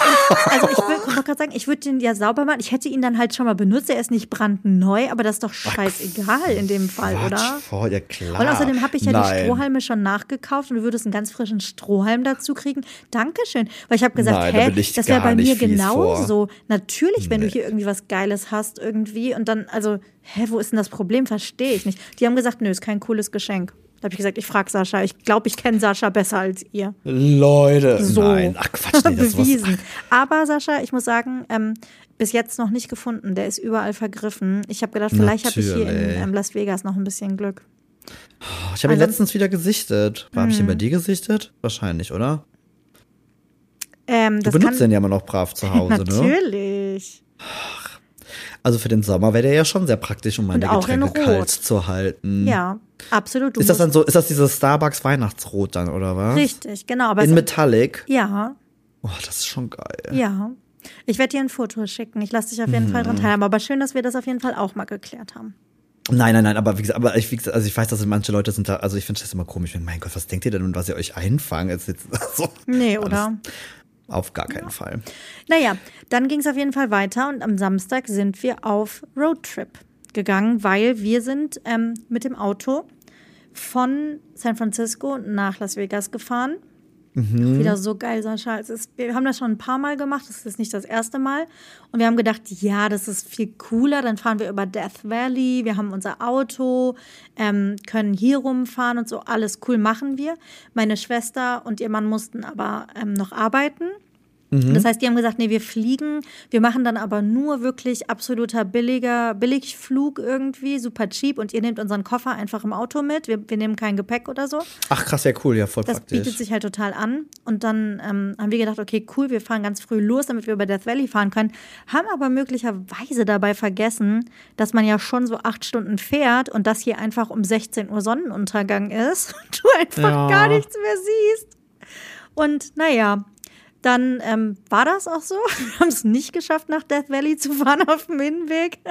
Also ich wollte gerade sagen, ich würde den ja sauber machen. Ich hätte ihn dann halt schon mal benutzt. Er ist nicht brandneu, aber das ist doch scheißegal in dem Fall, oder? Voll, ja klar. Und außerdem habe ich ja die Nein. Strohhalme schon nachgekauft und du würdest einen ganz frischen Strohhalm dazu kriegen. Dankeschön. Weil ich habe gesagt, Nein, da hä, ich das wäre bei mir genauso. Natürlich, wenn du hier irgendwie was Geiles hast irgendwie und dann, also, hä, wo ist denn das Problem? Verstehe ich nicht. Die haben gesagt, nö, ist kein cooles Geschenk. Da habe ich gesagt, ich frage Sascha. Ich glaube, ich kenne Sascha besser als ihr. Leute. So. Nein, ach Quatsch, nee, das bewiesen. Aber Sascha, ich muss sagen, ähm, bis jetzt noch nicht gefunden. Der ist überall vergriffen. Ich habe gedacht, vielleicht habe ich hier in Natürlich. ähm, Las Vegas noch ein bisschen Glück. Ich habe ihn Also- letztens wieder gesichtet. Habe ich ihn bei dir gesichtet? Wahrscheinlich, oder? Ähm, Du das benutzt den ja immer noch brav zu Hause, ne? Natürlich. Also für den Sommer wäre der ja schon sehr praktisch, um meine Getränke kalt zu halten. Ja, absolut. Ist das dann so, ist das dieses Starbucks Weihnachtsrot dann, oder was? Richtig, genau. Aber In Metallic? ja, Oh, das ist schon geil. ja. Ich werde dir ein Foto schicken. Ich lasse dich auf jeden Fall Mhm. dran teilhaben. Aber schön, dass wir das auf jeden Fall auch mal geklärt haben. Nein, nein, nein, aber wie gesagt, aber ich, wie gesagt, also ich weiß, dass manche Leute sind da, also ich finde das immer komisch, wenn, mein Gott, was denkt ihr denn und was ihr euch einfangen? Ist jetzt so. Nee, oder? Auf gar keinen Fall. Naja, dann ging es auf jeden Fall weiter und am Samstag sind wir auf Roadtrip gegangen, weil wir sind ähm, mit dem Auto von San Francisco nach Las Vegas gefahren. Wieder so geil, Sascha. Es ist, wir haben das schon ein paar Mal gemacht, das ist nicht das erste Mal. Und wir haben gedacht, ja, das ist viel cooler. Dann fahren wir über Death Valley, wir haben unser Auto, ähm, können hier rumfahren und so. Alles cool machen wir. Meine Schwester und ihr Mann mussten aber ähm, noch arbeiten. Das heißt, die haben gesagt, nee, wir fliegen, wir machen dann aber nur wirklich absoluter billiger Billigflug irgendwie, super cheap und ihr nehmt unseren Koffer einfach im Auto mit. Wir, wir nehmen kein Gepäck oder so. Ach krass, ja cool, ja voll Das praktisch. bietet sich halt total an. Und dann ähm, haben wir gedacht, okay, cool, wir fahren ganz früh los, damit wir über Death Valley fahren können. Haben aber möglicherweise dabei vergessen, dass man ja schon so acht Stunden fährt und das hier einfach um 16 Uhr Sonnenuntergang ist und du einfach Ja. gar nichts mehr siehst. Und naja, dann ähm, war das auch so. Wir haben es nicht geschafft, nach Death Valley zu fahren auf dem Hinweg.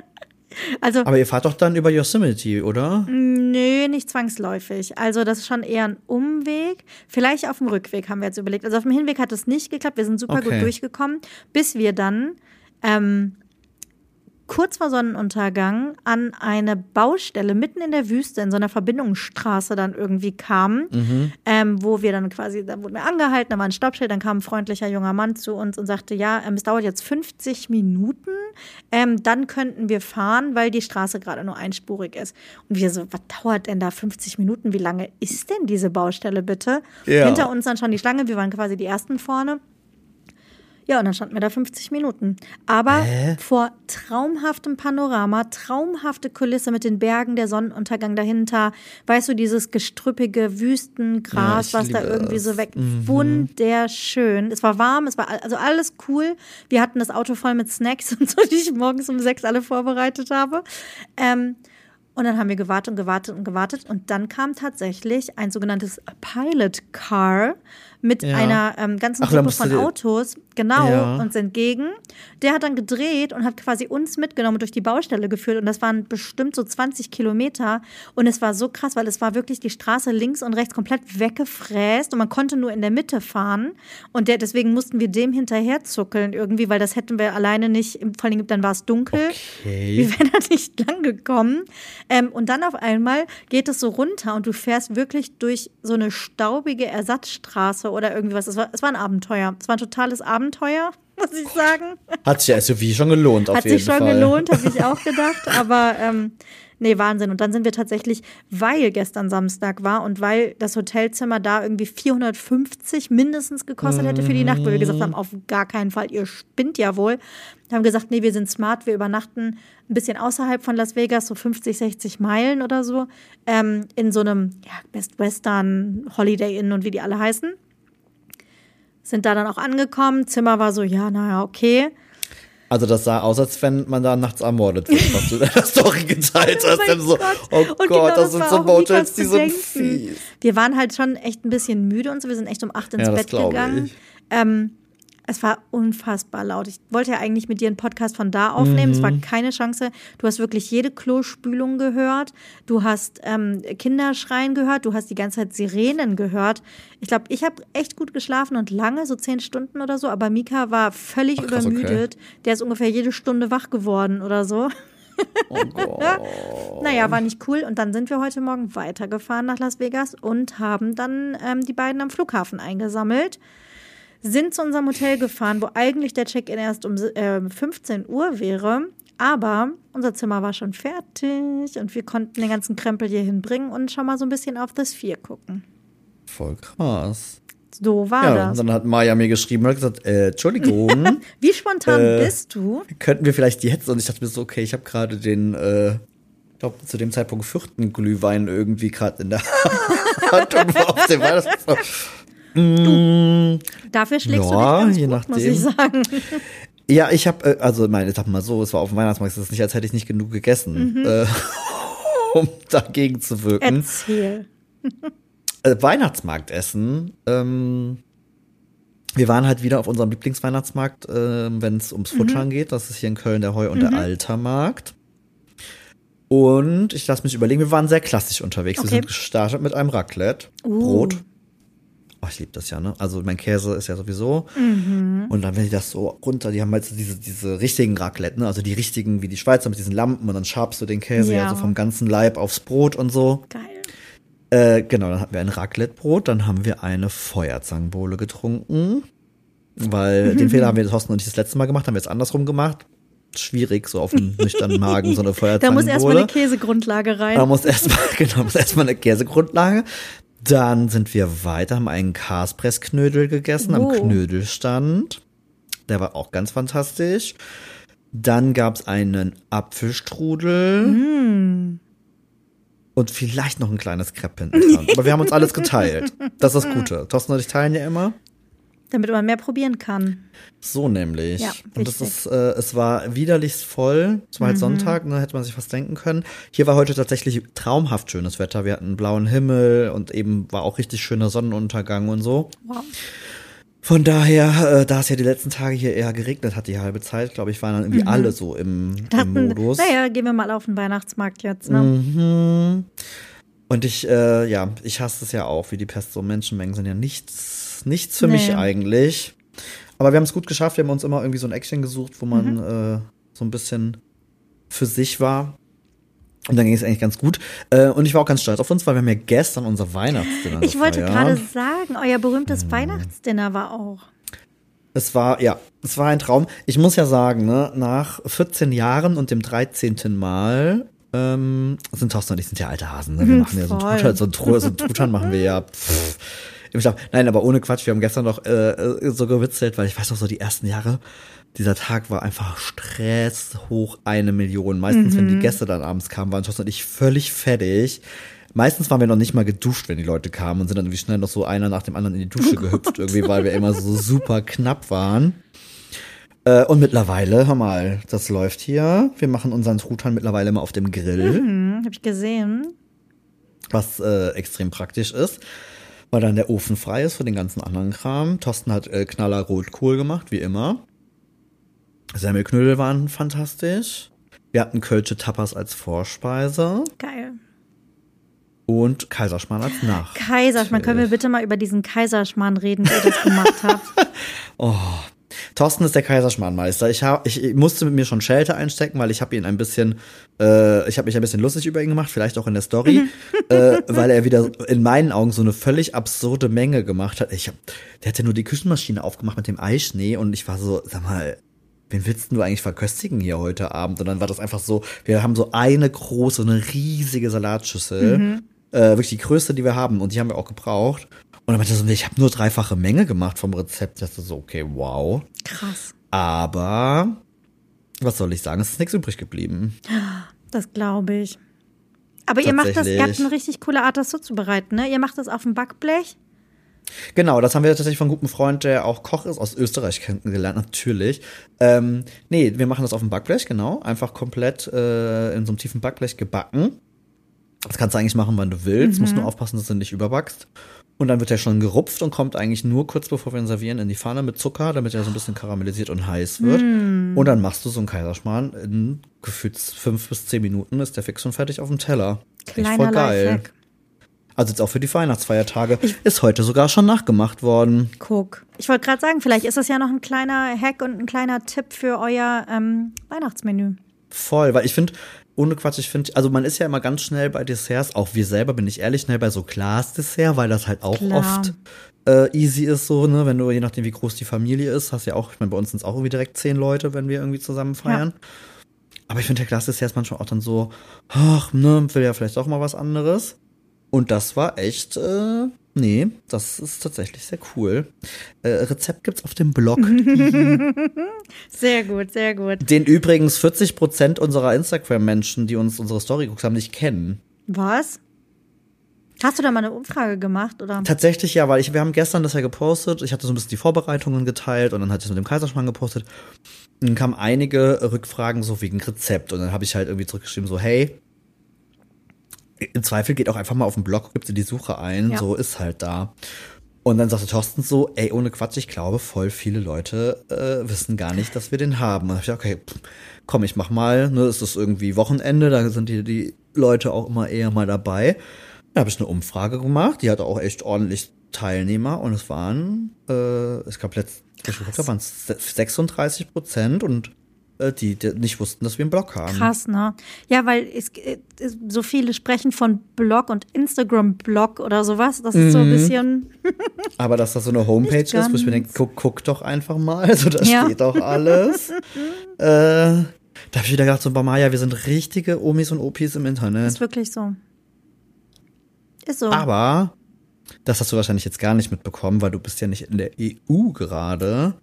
Also aber ihr fahrt doch dann über Yosemite, oder? Nö, nicht zwangsläufig. Also das ist schon eher ein Umweg. Vielleicht auf dem Rückweg haben wir jetzt überlegt. Also auf dem Hinweg hat es nicht geklappt. Wir sind super Okay. gut durchgekommen, bis wir dann ähm, kurz vor Sonnenuntergang an eine Baustelle mitten in der Wüste in so einer Verbindungsstraße dann irgendwie kamen, Mhm. ähm, wo wir dann quasi, da wurden wir angehalten, da war ein Stoppschild, dann kam ein freundlicher junger Mann zu uns und sagte, ja, ähm, es dauert jetzt 50 Minuten, ähm, dann könnten wir fahren, weil die Straße gerade nur einspurig ist. Und wir so, was dauert denn da 50 Minuten? Wie lange ist denn diese Baustelle bitte? Ja. Hinter uns dann schon die Schlange, wir waren quasi die ersten vorne. Ja, und dann standen wir da 50 Minuten. Aber vor traumhaftem Panorama, traumhafte Kulisse mit den Bergen, der Sonnenuntergang dahinter. Weißt du, dieses gestrüppige Wüstengras, Ja, was da irgendwie so das. weg. Wunderschön. Es war warm, es war also alles cool. Wir hatten das Auto voll mit Snacks und so, die ich morgens um sechs alle vorbereitet habe. Ähm, und dann haben wir gewartet und gewartet und gewartet. Und dann kam tatsächlich ein sogenanntes Pilot Car mit Ja. einer ähm, ganzen Ach, Gruppe von Autos, genau, Ja. uns entgegen. Der hat dann gedreht und hat quasi uns mitgenommen und durch die Baustelle geführt. Und das waren bestimmt so 20 Kilometer. Und es war so krass, weil es war wirklich die Straße links und rechts komplett weggefräst und man konnte nur in der Mitte fahren. Und der, deswegen mussten wir dem hinterher zuckeln irgendwie, weil das hätten wir alleine nicht, vor allem dann war es dunkel. Okay. Wir wären da nicht lang gekommen. Ähm, und dann auf einmal geht es so runter und du fährst wirklich durch so eine staubige Ersatzstraße oder irgendwie was. Es war, es war ein Abenteuer. Es war ein totales Abenteuer, muss ich sagen. Hat sich der SUV schon gelohnt, auf Hat jeden sich schon Fall. gelohnt, habe ich auch gedacht. Aber ähm, nee, Wahnsinn. Und dann sind wir tatsächlich, weil gestern Samstag war und weil das Hotelzimmer da irgendwie 450 mindestens gekostet hätte für die Nacht, wo wir gesagt haben, auf gar keinen Fall, ihr spinnt ja wohl. Haben gesagt, nee, wir sind smart, wir übernachten ein bisschen außerhalb von Las Vegas, so 50, 60 Meilen oder so, ähm, in so einem ja, Best Western Holiday Inn und wie die alle heißen. Sind da dann auch angekommen. Zimmer war so, ja, naja, okay. Also das sah aus, als wenn man da nachts ermordet wird, was du in der Story geteilt hast. mein so, oh Gott, genau das das sind so Motels, die sind fies. Wir waren halt schon echt ein bisschen müde und so. Wir sind echt um acht ins Ja, Bett gegangen. Ähm, es war unfassbar laut. Ich wollte ja eigentlich mit dir einen Podcast von da aufnehmen. Es war Mhm. keine Chance. Du hast wirklich jede Klospülung gehört. Du hast ähm, Kinderschreien gehört. Du hast die ganze Zeit Sirenen gehört. Ich glaube, ich habe echt gut geschlafen und lange, so zehn Stunden oder so. Aber Mika war völlig Ach, krass, okay. übermüdet. Der ist ungefähr jede Stunde wach geworden oder so. Oh Gott. Naja, war nicht cool. Und dann sind wir heute Morgen weitergefahren nach Las Vegas und haben dann ähm, die beiden am Flughafen eingesammelt. Sind zu unserem Hotel gefahren, wo eigentlich der Check-in erst um äh, 15 Uhr wäre. Aber unser Zimmer war schon fertig und wir konnten den ganzen Krempel hier hinbringen und schon mal so ein bisschen auf das Vier gucken. Voll krass. So war Ja, und das. dann hat Maya mir geschrieben und hat gesagt, äh, Entschuldigung, Wie spontan Äh, bist du? könnten wir vielleicht jetzt? Und ich dachte mir so, okay, ich habe gerade den, äh, ich glaube zu dem Zeitpunkt vierten Glühwein irgendwie gerade in der Hand und war auf dem Weihnachtsbaum. Dafür schlägst Ja, du dich ganz je gut, muss nachdem. ich sagen. Ja, ich habe, äh, also meine, ich sag mal so, es war auf dem Weihnachtsmarkt, es ist nicht, als hätte ich nicht genug gegessen, äh, um dagegen zu wirken. Erzähl. Äh, Weihnachtsmarktessen, ähm, wir waren halt wieder auf unserem Lieblingsweihnachtsmarkt, äh, wenn es ums Futtern geht. Das ist hier in Köln der Heu- und der Altermarkt. Und ich lasse mich überlegen, wir waren sehr klassisch unterwegs. Wir Okay. sind gestartet mit einem Raclette, Uh. Brot. Oh, ich liebe das ja, ne? Also mein Käse ist ja sowieso. Mhm. Und dann, wenn die das so runter, die haben halt so diese, diese richtigen Raclette, ne? Also die richtigen, wie die Schweizer mit diesen Lampen und dann schabst du den Käse ja, Ja. so vom ganzen Leib aufs Brot und so. Geil. Äh, genau, dann hatten wir ein Raclettebrot, dann haben wir eine Feuerzangenbowle getrunken. Weil den Fehler haben wir Thorsten und ich das letzte Mal gemacht, haben wir jetzt andersrum gemacht. Schwierig, so auf dem nüchternen Magen so eine Da Feuerzangenbowle. muss erstmal eine Käsegrundlage rein. Da muss erstmal, genau, muss erstmal eine Käsegrundlage. Dann sind wir weiter, haben einen Kaspressknödel gegessen am Oh. Knödelstand. Der war auch ganz fantastisch. Dann gab's einen Apfelstrudel. Mm. Und vielleicht noch ein kleines Crepe hinten dran. Aber wir haben uns alles geteilt. Das ist das Gute. Thorsten und ich teilen ja immer. Damit man mehr probieren kann. So nämlich. Ja, und das ist, äh, es war widerlichst voll. Es war halt Sonntag, ne, hätte man sich was denken können. Hier war heute tatsächlich traumhaft schönes Wetter. Wir hatten blauen Himmel und eben war auch richtig schöner Sonnenuntergang und so. Wow. Von daher, äh, da es ja die letzten Tage hier eher geregnet hat, die halbe Zeit, glaube ich, waren dann irgendwie alle so im, im Dachten, Modus. naja, gehen wir mal auf den Weihnachtsmarkt jetzt. Ne? Mhm. Und ich, äh, ja, ich hasse es ja auch, wie die Pest. So Menschenmengen sind ja nichts, nichts für mich Nee. eigentlich. Aber wir haben es gut geschafft. Wir haben uns immer irgendwie so ein Action gesucht, wo man Mhm. äh, so ein bisschen für sich war. Und dann ging es eigentlich ganz gut. Äh, und ich war auch ganz stolz auf uns, weil wir haben ja gestern unser Weihnachtsdinner Ich wollte gerade sagen, euer berühmtes Mhm. Weihnachtsdinner war auch. Es war, ja, es war ein Traum. Ich muss ja sagen, ne, nach 14 Jahren und dem 13. Mal ähm, sind Thorsten und ich sind ja alte Hasen. Ne? Wir machen ja so ein. Truthahn, so ein, Tru- so ein Truthahn machen wir ja pff, im Schlaf. Nein, aber ohne Quatsch, wir haben gestern noch äh, äh, so gewitzelt, weil ich weiß noch so die ersten Jahre, dieser Tag war einfach Stress hoch eine Million. Meistens, wenn die Gäste dann abends kamen, waren Thorsten und ich völlig fertig. Meistens waren wir noch nicht mal geduscht, wenn die Leute kamen und sind dann irgendwie schnell noch so einer nach dem anderen in die Dusche gehüpft, irgendwie, weil wir immer so super knapp waren. Äh, und mittlerweile, hör mal, das läuft hier. Wir machen unseren Truthahn mittlerweile immer auf dem Grill, Hm, hab ich gesehen. was äh, extrem praktisch ist, weil dann der Ofen frei ist für den ganzen anderen Kram. Thorsten hat äh, Knaller Rotkohl gemacht, wie immer. Semmelknödel waren fantastisch. Wir hatten Kölsche Tapas als Vorspeise Geil. und Kaiserschmarrn als Nach. Kaiserschmarrn, können wir bitte mal über diesen Kaiserschmarrn reden, wie ihr das gemacht habt? Thorsten ist der Kaiserschmarrnmeister. Ich, hab, ich musste mit mir schon Schelte einstecken, weil ich habe ihn ein bisschen, äh, ich habe mich ein bisschen lustig über ihn gemacht, vielleicht auch in der Story, äh, weil er wieder in meinen Augen so eine völlig absurde Menge gemacht hat. Ich hab, der hat ja nur die Küchenmaschine aufgemacht mit dem Eischnee und ich war so, sag mal, wen willst du eigentlich verköstigen hier heute Abend? Und dann war das einfach so, wir haben so eine große, eine riesige Salatschüssel, äh, wirklich die größte, die wir haben und die haben wir auch gebraucht. Und dann meinte er so, ich habe nur dreifache Menge gemacht vom Rezept. Ich dachte so, okay, wow. Krass. Aber was soll ich sagen? Es ist nichts übrig geblieben. Das glaube ich. Aber ihr macht das, ihr habt eine richtig coole Art, das zuzubereiten, ne? Ihr macht das auf dem Backblech. Genau, das haben wir tatsächlich von einem guten Freund, der auch Koch ist, aus Österreich kennengelernt, natürlich. Ähm, nee, wir machen das auf dem Backblech, genau. Einfach komplett äh, in so einem tiefen Backblech gebacken. Das kannst du eigentlich machen, wann du willst. Mhm. Musst nur aufpassen, dass du nicht überbackst. Und dann wird er schon gerupft und kommt eigentlich nur kurz bevor wir ihn servieren in die Pfanne mit Zucker, damit er so ein bisschen karamellisiert und heiß wird. Mm. Und dann machst du so einen Kaiserschmarrn in gefühlt fünf bis zehn Minuten ist der fix und fertig auf dem Teller. Kleiner Echt voll geil. Lifehack. Also jetzt auch für die Weihnachtsfeiertage. Ich, ist heute sogar schon nachgemacht worden. Guck. Ich wollte gerade sagen, vielleicht ist das ja noch ein kleiner Hack und ein kleiner Tipp für euer ähm, Weihnachtsmenü. Voll, weil ich finde, ohne Quatsch, ich finde, also man ist ja immer ganz schnell bei Desserts, auch wir selber, bin ich ehrlich, schnell bei so Glas-Dessert, weil das halt auch Klar. oft äh, easy ist, so, ne, wenn du, je nachdem, wie groß die Familie ist, hast ja auch, ich meine, bei uns sind es auch irgendwie direkt zehn Leute, wenn wir irgendwie zusammen feiern. Ja. Aber ich finde, der Glas-Dessert ist manchmal auch dann so, ach, ne, will ja vielleicht auch mal was anderes. Und das war echt, äh, nee, das ist tatsächlich sehr cool. Äh, Rezept gibt's auf dem Blog. sehr gut, sehr gut. Den übrigens 40 Prozent unserer Instagram-Menschen, die uns unsere Story geguckt haben, nicht kennen. Was? Hast du da mal eine Umfrage gemacht, oder? Tatsächlich ja, weil ich, wir haben gestern das ja gepostet. Ich hatte so ein bisschen die Vorbereitungen geteilt und dann hatte ich es mit dem Kaiserschmarrn gepostet. Und dann kamen einige Rückfragen so wegen Rezept und dann habe ich halt irgendwie zurückgeschrieben so, hey, im Zweifel geht auch einfach mal auf den Blog, gibt sie die Suche ein, ja. so ist halt da. Und dann sagte Thorsten so, ey, ohne Quatsch, ich glaube, voll viele Leute äh, wissen gar nicht, dass wir den haben. Und ich dachte, okay, komm, ich mach mal, ne, es ist irgendwie Wochenende, da sind die, die Leute auch immer eher mal dabei. Da habe ich eine Umfrage gemacht, die hatte auch echt ordentlich Teilnehmer und es waren, äh, ich glaube, letztes da waren es 36 Prozent und die, die, nicht wussten, dass wir einen Blog haben. Krass, ne? Ja, weil es, es, so viele sprechen von Blog und Instagram-Blog oder sowas. Das ist mhm. so ein mhm. bisschen. Aber dass das so eine Homepage ist, wo ich mir denke, guck, guck doch einfach mal. Also da ja. steht doch alles. äh, da habe ich wieder gedacht, so, Maya, wir sind richtige Omis und Opis im Internet. Ist wirklich so. Ist so. Aber das hast du wahrscheinlich jetzt gar nicht mitbekommen, weil du bist ja nicht in der EU gerade.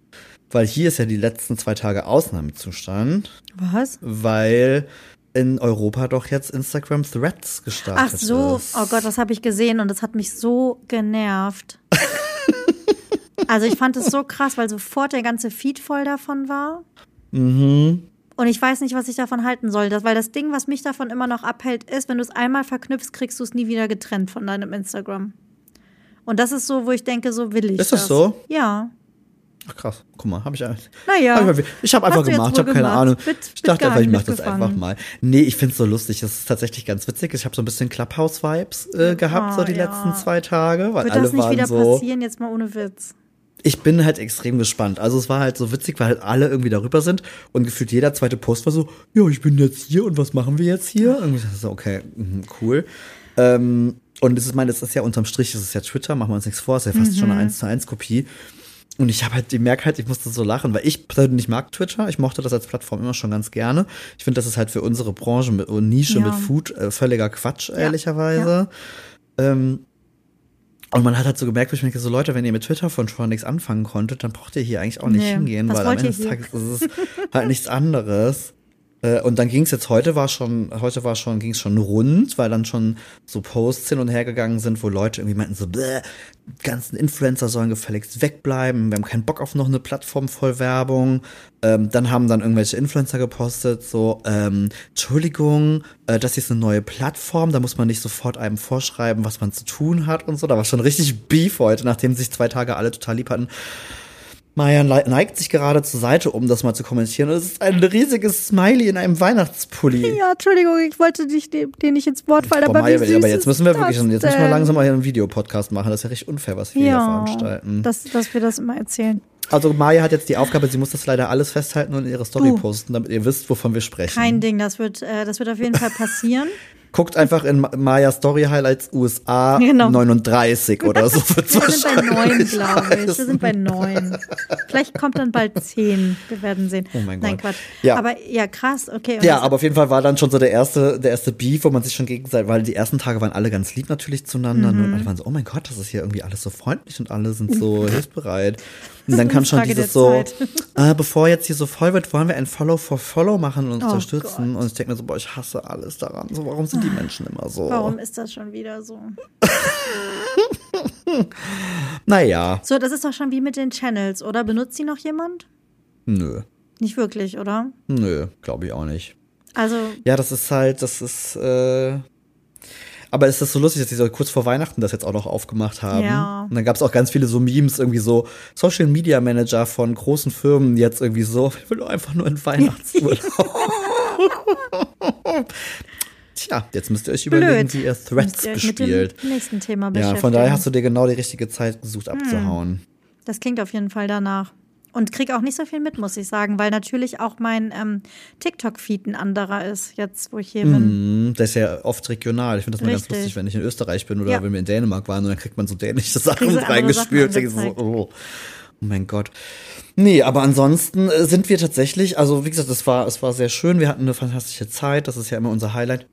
Weil hier ist ja die letzten zwei Tage Ausnahmezustand. Was? Weil in Europa doch jetzt Instagram Threads gestartet Ach so, ist. oh Gott, das habe ich gesehen und das hat mich so genervt. also ich fand es so krass, weil sofort der ganze Feed voll davon war. Mhm. Und ich weiß nicht, was ich davon halten soll. Das, weil das Ding, was mich davon immer noch abhält, ist, wenn du es einmal verknüpfst, kriegst du es nie wieder getrennt von deinem Instagram. Und das ist so, wo ich denke, so will ich. Ist das, das. so? Ja. Ach krass, guck mal, habe ich eigentlich. Naja. Hab ich, ich habe einfach gemacht, ich habe keine Ahnung. Mit, ich dachte einfach, ich mache das einfach mal. Nee, ich find's so lustig. Das ist tatsächlich ganz witzig. Ich habe so ein bisschen Clubhouse-Vibes äh, gehabt, oh, so die ja. letzten zwei Tage. Weil Wird alle das nicht waren wieder so, passieren, jetzt mal ohne Witz? Ich bin halt extrem gespannt. Also es war halt so witzig, weil halt alle irgendwie darüber sind und gefühlt jeder zweite Post war so, ja, ich bin jetzt hier und was machen wir jetzt hier? Und ich dachte so, okay, mh, cool. Ähm, und das ist, meine, das ist ja unterm Strich, das ist ja Twitter, machen wir uns nichts vor, ist ja fast mhm. schon eine 1 zu 1 Kopie. Und ich habe halt, ich merke halt, ich musste so lachen, weil ich persönlich mag Twitter. Ich mochte das als Plattform immer schon ganz gerne. Ich finde, das ist halt für unsere Branche mit, und Nische ja. mit Food äh, völliger Quatsch, ja. ehrlicherweise. Ja. Ähm, und man hat halt so gemerkt, wo ich mir denke, so Leute, wenn ihr mit Twitter von schon nichts anfangen konntet, dann braucht ihr hier eigentlich auch nicht nee, hingehen, weil am Ende des Tages ist es halt nichts anderes. Äh, und dann ging es jetzt heute war schon, heute war schon, ging es schon rund, weil dann schon so Posts hin und her gegangen sind, wo Leute irgendwie meinten so, bäh, ganzen Influencer sollen gefälligst wegbleiben, wir haben keinen Bock auf noch eine Plattform voll Werbung. Ähm, dann haben dann irgendwelche Influencer gepostet, so, ähm, Entschuldigung, äh, das ist eine neue Plattform, da muss man nicht sofort einem vorschreiben, was man zu tun hat und so. Da war schon richtig Beef heute, nachdem sich zwei Tage alle total lieb hatten. Marian neigt sich gerade zur Seite, um das mal zu kommentieren. es ist ein riesiges Smiley in einem Weihnachtspulli. Ja, Entschuldigung, ich wollte dich, dir nicht ins Wort fallen, aber, Maya, aber jetzt müssen wir wirklich, jetzt müssen wir langsam mal hier einen Videopodcast machen. Das ist ja richtig unfair, was wir ja, hier veranstalten. Dass, dass wir das immer erzählen. Also Maya hat jetzt die Aufgabe, sie muss das leider alles festhalten und in ihre Story du. posten, damit ihr wisst, wovon wir sprechen. Kein Ding, das wird, äh, das wird auf jeden Fall passieren. Guckt einfach in Maya Story Highlights USA genau. 39 oder so. Wir sind bei neun, glaube ich. Wir sind bei neun. Vielleicht kommt dann bald zehn. Wir werden sehen. Oh mein Gott. Nein, Quatsch. Ja. Aber ja, krass, okay. ja, aber auf jeden Fall war dann schon so der erste, der erste Beef, wo man sich schon gegenseitig, weil die ersten Tage waren alle ganz lieb natürlich zueinander. Mhm. Und alle waren so, oh mein Gott, das ist hier irgendwie alles so freundlich und alle sind so hilfsbereit. Und dann kam schon dieses so, äh, bevor jetzt hier so voll wird, wollen wir ein Follow for Follow machen und uns oh unterstützen. Gott. Und ich denke mir so, boah, ich hasse alles daran. So, warum sind die Menschen immer so? Warum ist das schon wieder so? naja. So, das ist doch schon wie mit den Channels, oder? Benutzt die noch jemand? Nö. Nicht wirklich, oder? Nö, glaube ich auch nicht. Also. Ja, das ist halt, das ist, äh, aber es ist so lustig, dass die so kurz vor Weihnachten das jetzt auch noch aufgemacht haben. Ja. Und dann gab es auch ganz viele so Memes, irgendwie so Social Media Manager von großen Firmen jetzt irgendwie so, ich will einfach nur in Weihnachtsurlaub. Tja, jetzt müsst ihr euch überlegen, Blöd. wie ihr Threads euch bespielt. Mit dem nächsten Thema Ja, beschäftigen. von daher hast du dir genau die richtige Zeit gesucht, abzuhauen. Das klingt auf jeden Fall danach. Und krieg auch nicht so viel mit, muss ich sagen, weil natürlich auch mein ähm, TikTok-Feed ein anderer ist, jetzt wo ich hier bin. Mhm, das ist ja oft regional. Ich finde das mal ganz Richtig. lustig, wenn ich in Österreich bin oder Ja. wenn wir in Dänemark waren und dann kriegt man so dänische Sachen reingespült. Sachen so, oh. oh mein Gott. Nee, aber ansonsten äh, sind wir tatsächlich, also wie gesagt, es war, es war sehr schön. Wir hatten eine fantastische Zeit. Das ist ja immer unser Highlight.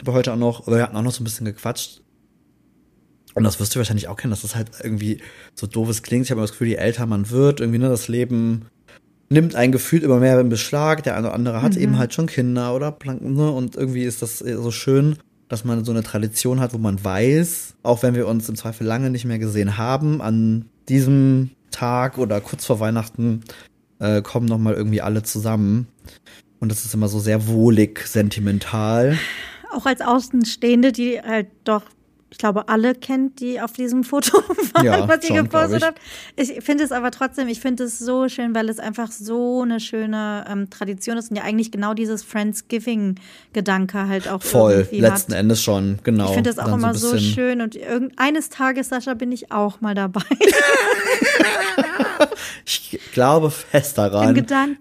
Aber heute auch noch, wir hatten auch noch so ein bisschen gequatscht. Und das wirst du wahrscheinlich auch kennen, dass das halt irgendwie so doofes klingt. Ich habe immer das Gefühl, je älter man wird, irgendwie, ne, das Leben nimmt ein Gefühl immer mehr in Beschlag. Der eine oder andere hat eben halt schon Kinder oder Planken, ne? Und irgendwie ist das so schön, dass man so eine Tradition hat, wo man weiß, auch wenn wir uns im Zweifel lange nicht mehr gesehen haben, an diesem Tag oder kurz vor Weihnachten äh, kommen noch mal irgendwie alle zusammen. Und das ist immer so sehr wohlig, sentimental. Auch als Außenstehende, die halt doch, ich glaube, alle kennt, die auf diesem Foto waren, Ja, was ihr schon, gepostet habt. Ich finde es aber trotzdem, ich finde es so schön, weil es einfach so eine schöne ähm, Tradition ist und ja eigentlich genau dieses Friendsgiving-Gedanke halt auch Voll, irgendwie letzten hat. Endes schon, genau. Ich finde das auch immer so, bisschen- schön und irgend, eines Tages, Sascha, bin ich auch mal dabei. Ich glaube fest daran,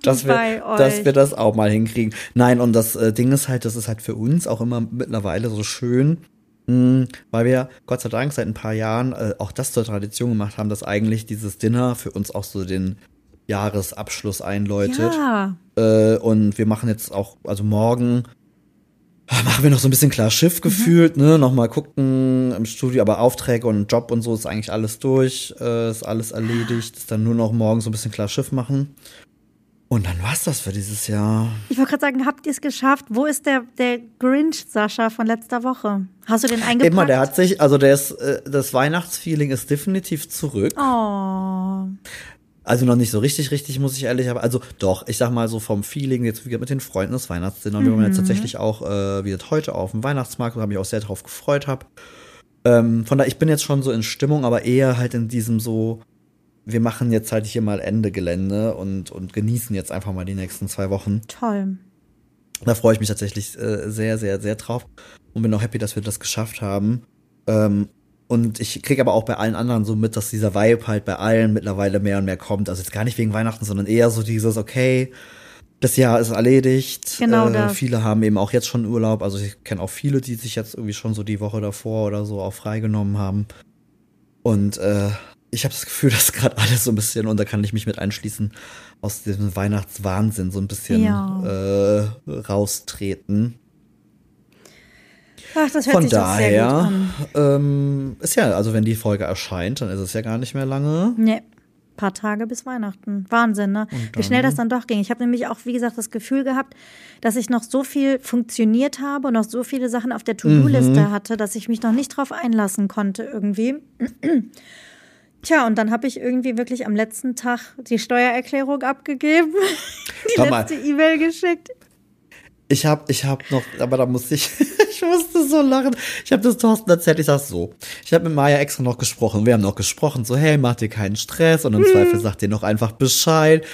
dass wir, dass wir das auch mal hinkriegen. Nein, und das äh, Ding ist halt, das ist halt für uns auch immer mittlerweile so schön, mh, weil wir Gott sei Dank seit ein paar Jahren äh, auch das zur Tradition gemacht haben, dass eigentlich dieses Dinner für uns auch so den Jahresabschluss einläutet. ja, Äh, und wir machen jetzt auch, also morgen machen wir noch so ein bisschen klar Mhm. Schiff gefühlt, ne? Nochmal gucken im Studio, aber Aufträge und Job und so ist eigentlich alles durch, äh, ist alles erledigt. Ist dann nur noch morgen so ein bisschen klar Schiff machen. Und dann war's das für dieses Jahr. ich wollte gerade sagen, habt ihr es geschafft? Wo ist der, der Grinch, Sascha, von letzter Woche? Hast du den eingepackt? Immer, der hat sich, also der ist, äh, das Weihnachtsfeeling ist definitiv zurück. Oh, Also noch nicht so richtig, richtig, muss ich ehrlich, aber also doch, ich sag mal so vom Feeling jetzt wieder mit den Freunden des Weihnachtsdinners. Wir waren jetzt tatsächlich auch äh, wieder heute auf dem Weihnachtsmarkt, wo ich mich auch sehr drauf gefreut habe. Ähm, von daher, ich bin jetzt schon so in Stimmung, aber eher halt in diesem so, wir machen jetzt halt hier mal Ende Gelände und, und genießen jetzt einfach mal die nächsten zwei Wochen. toll. Da freue ich mich tatsächlich äh, sehr, sehr, sehr drauf und bin auch happy, dass wir das geschafft haben. Ähm, und ich kriege aber auch bei allen anderen so mit, dass dieser Vibe halt bei allen mittlerweile mehr und mehr kommt. Also jetzt gar nicht wegen Weihnachten, sondern eher so dieses, okay, das Jahr ist erledigt. Genau äh. Viele haben eben auch jetzt schon Urlaub. Also ich kenne auch viele, die sich jetzt irgendwie schon so die Woche davor oder so auch freigenommen haben. Und äh, ich habe das Gefühl, dass gerade alles so ein bisschen, und da kann ich mich mit einschließen, aus diesem Weihnachtswahnsinn so ein bisschen Ja. äh, raustreten. Ach, das hört Von sich doch sehr gut daher an. ähm, ist ja, also wenn die Folge erscheint, dann ist es ja gar nicht mehr lange. Nee. Paar Tage bis Weihnachten. Wahnsinn, ne? Wie schnell das dann doch ging. Ich habe nämlich auch, wie gesagt, das Gefühl gehabt, dass ich noch so viel funktioniert habe und noch so viele Sachen auf der To-Do-Liste Mhm. hatte, dass ich mich noch nicht drauf einlassen konnte irgendwie. Tja, und dann habe ich irgendwie wirklich am letzten Tag die Steuererklärung abgegeben, die mal. letzte E-Mail geschickt. Ich hab, ich hab noch, aber da musste ich, ich musste so lachen. Ich habe das Thorsten erzählt, ich sag so. Ich habe mit Maya extra noch gesprochen. Wir haben noch gesprochen, so, hey, mach dir keinen Stress und im Hm. Zweifel sagt dir noch einfach Bescheid.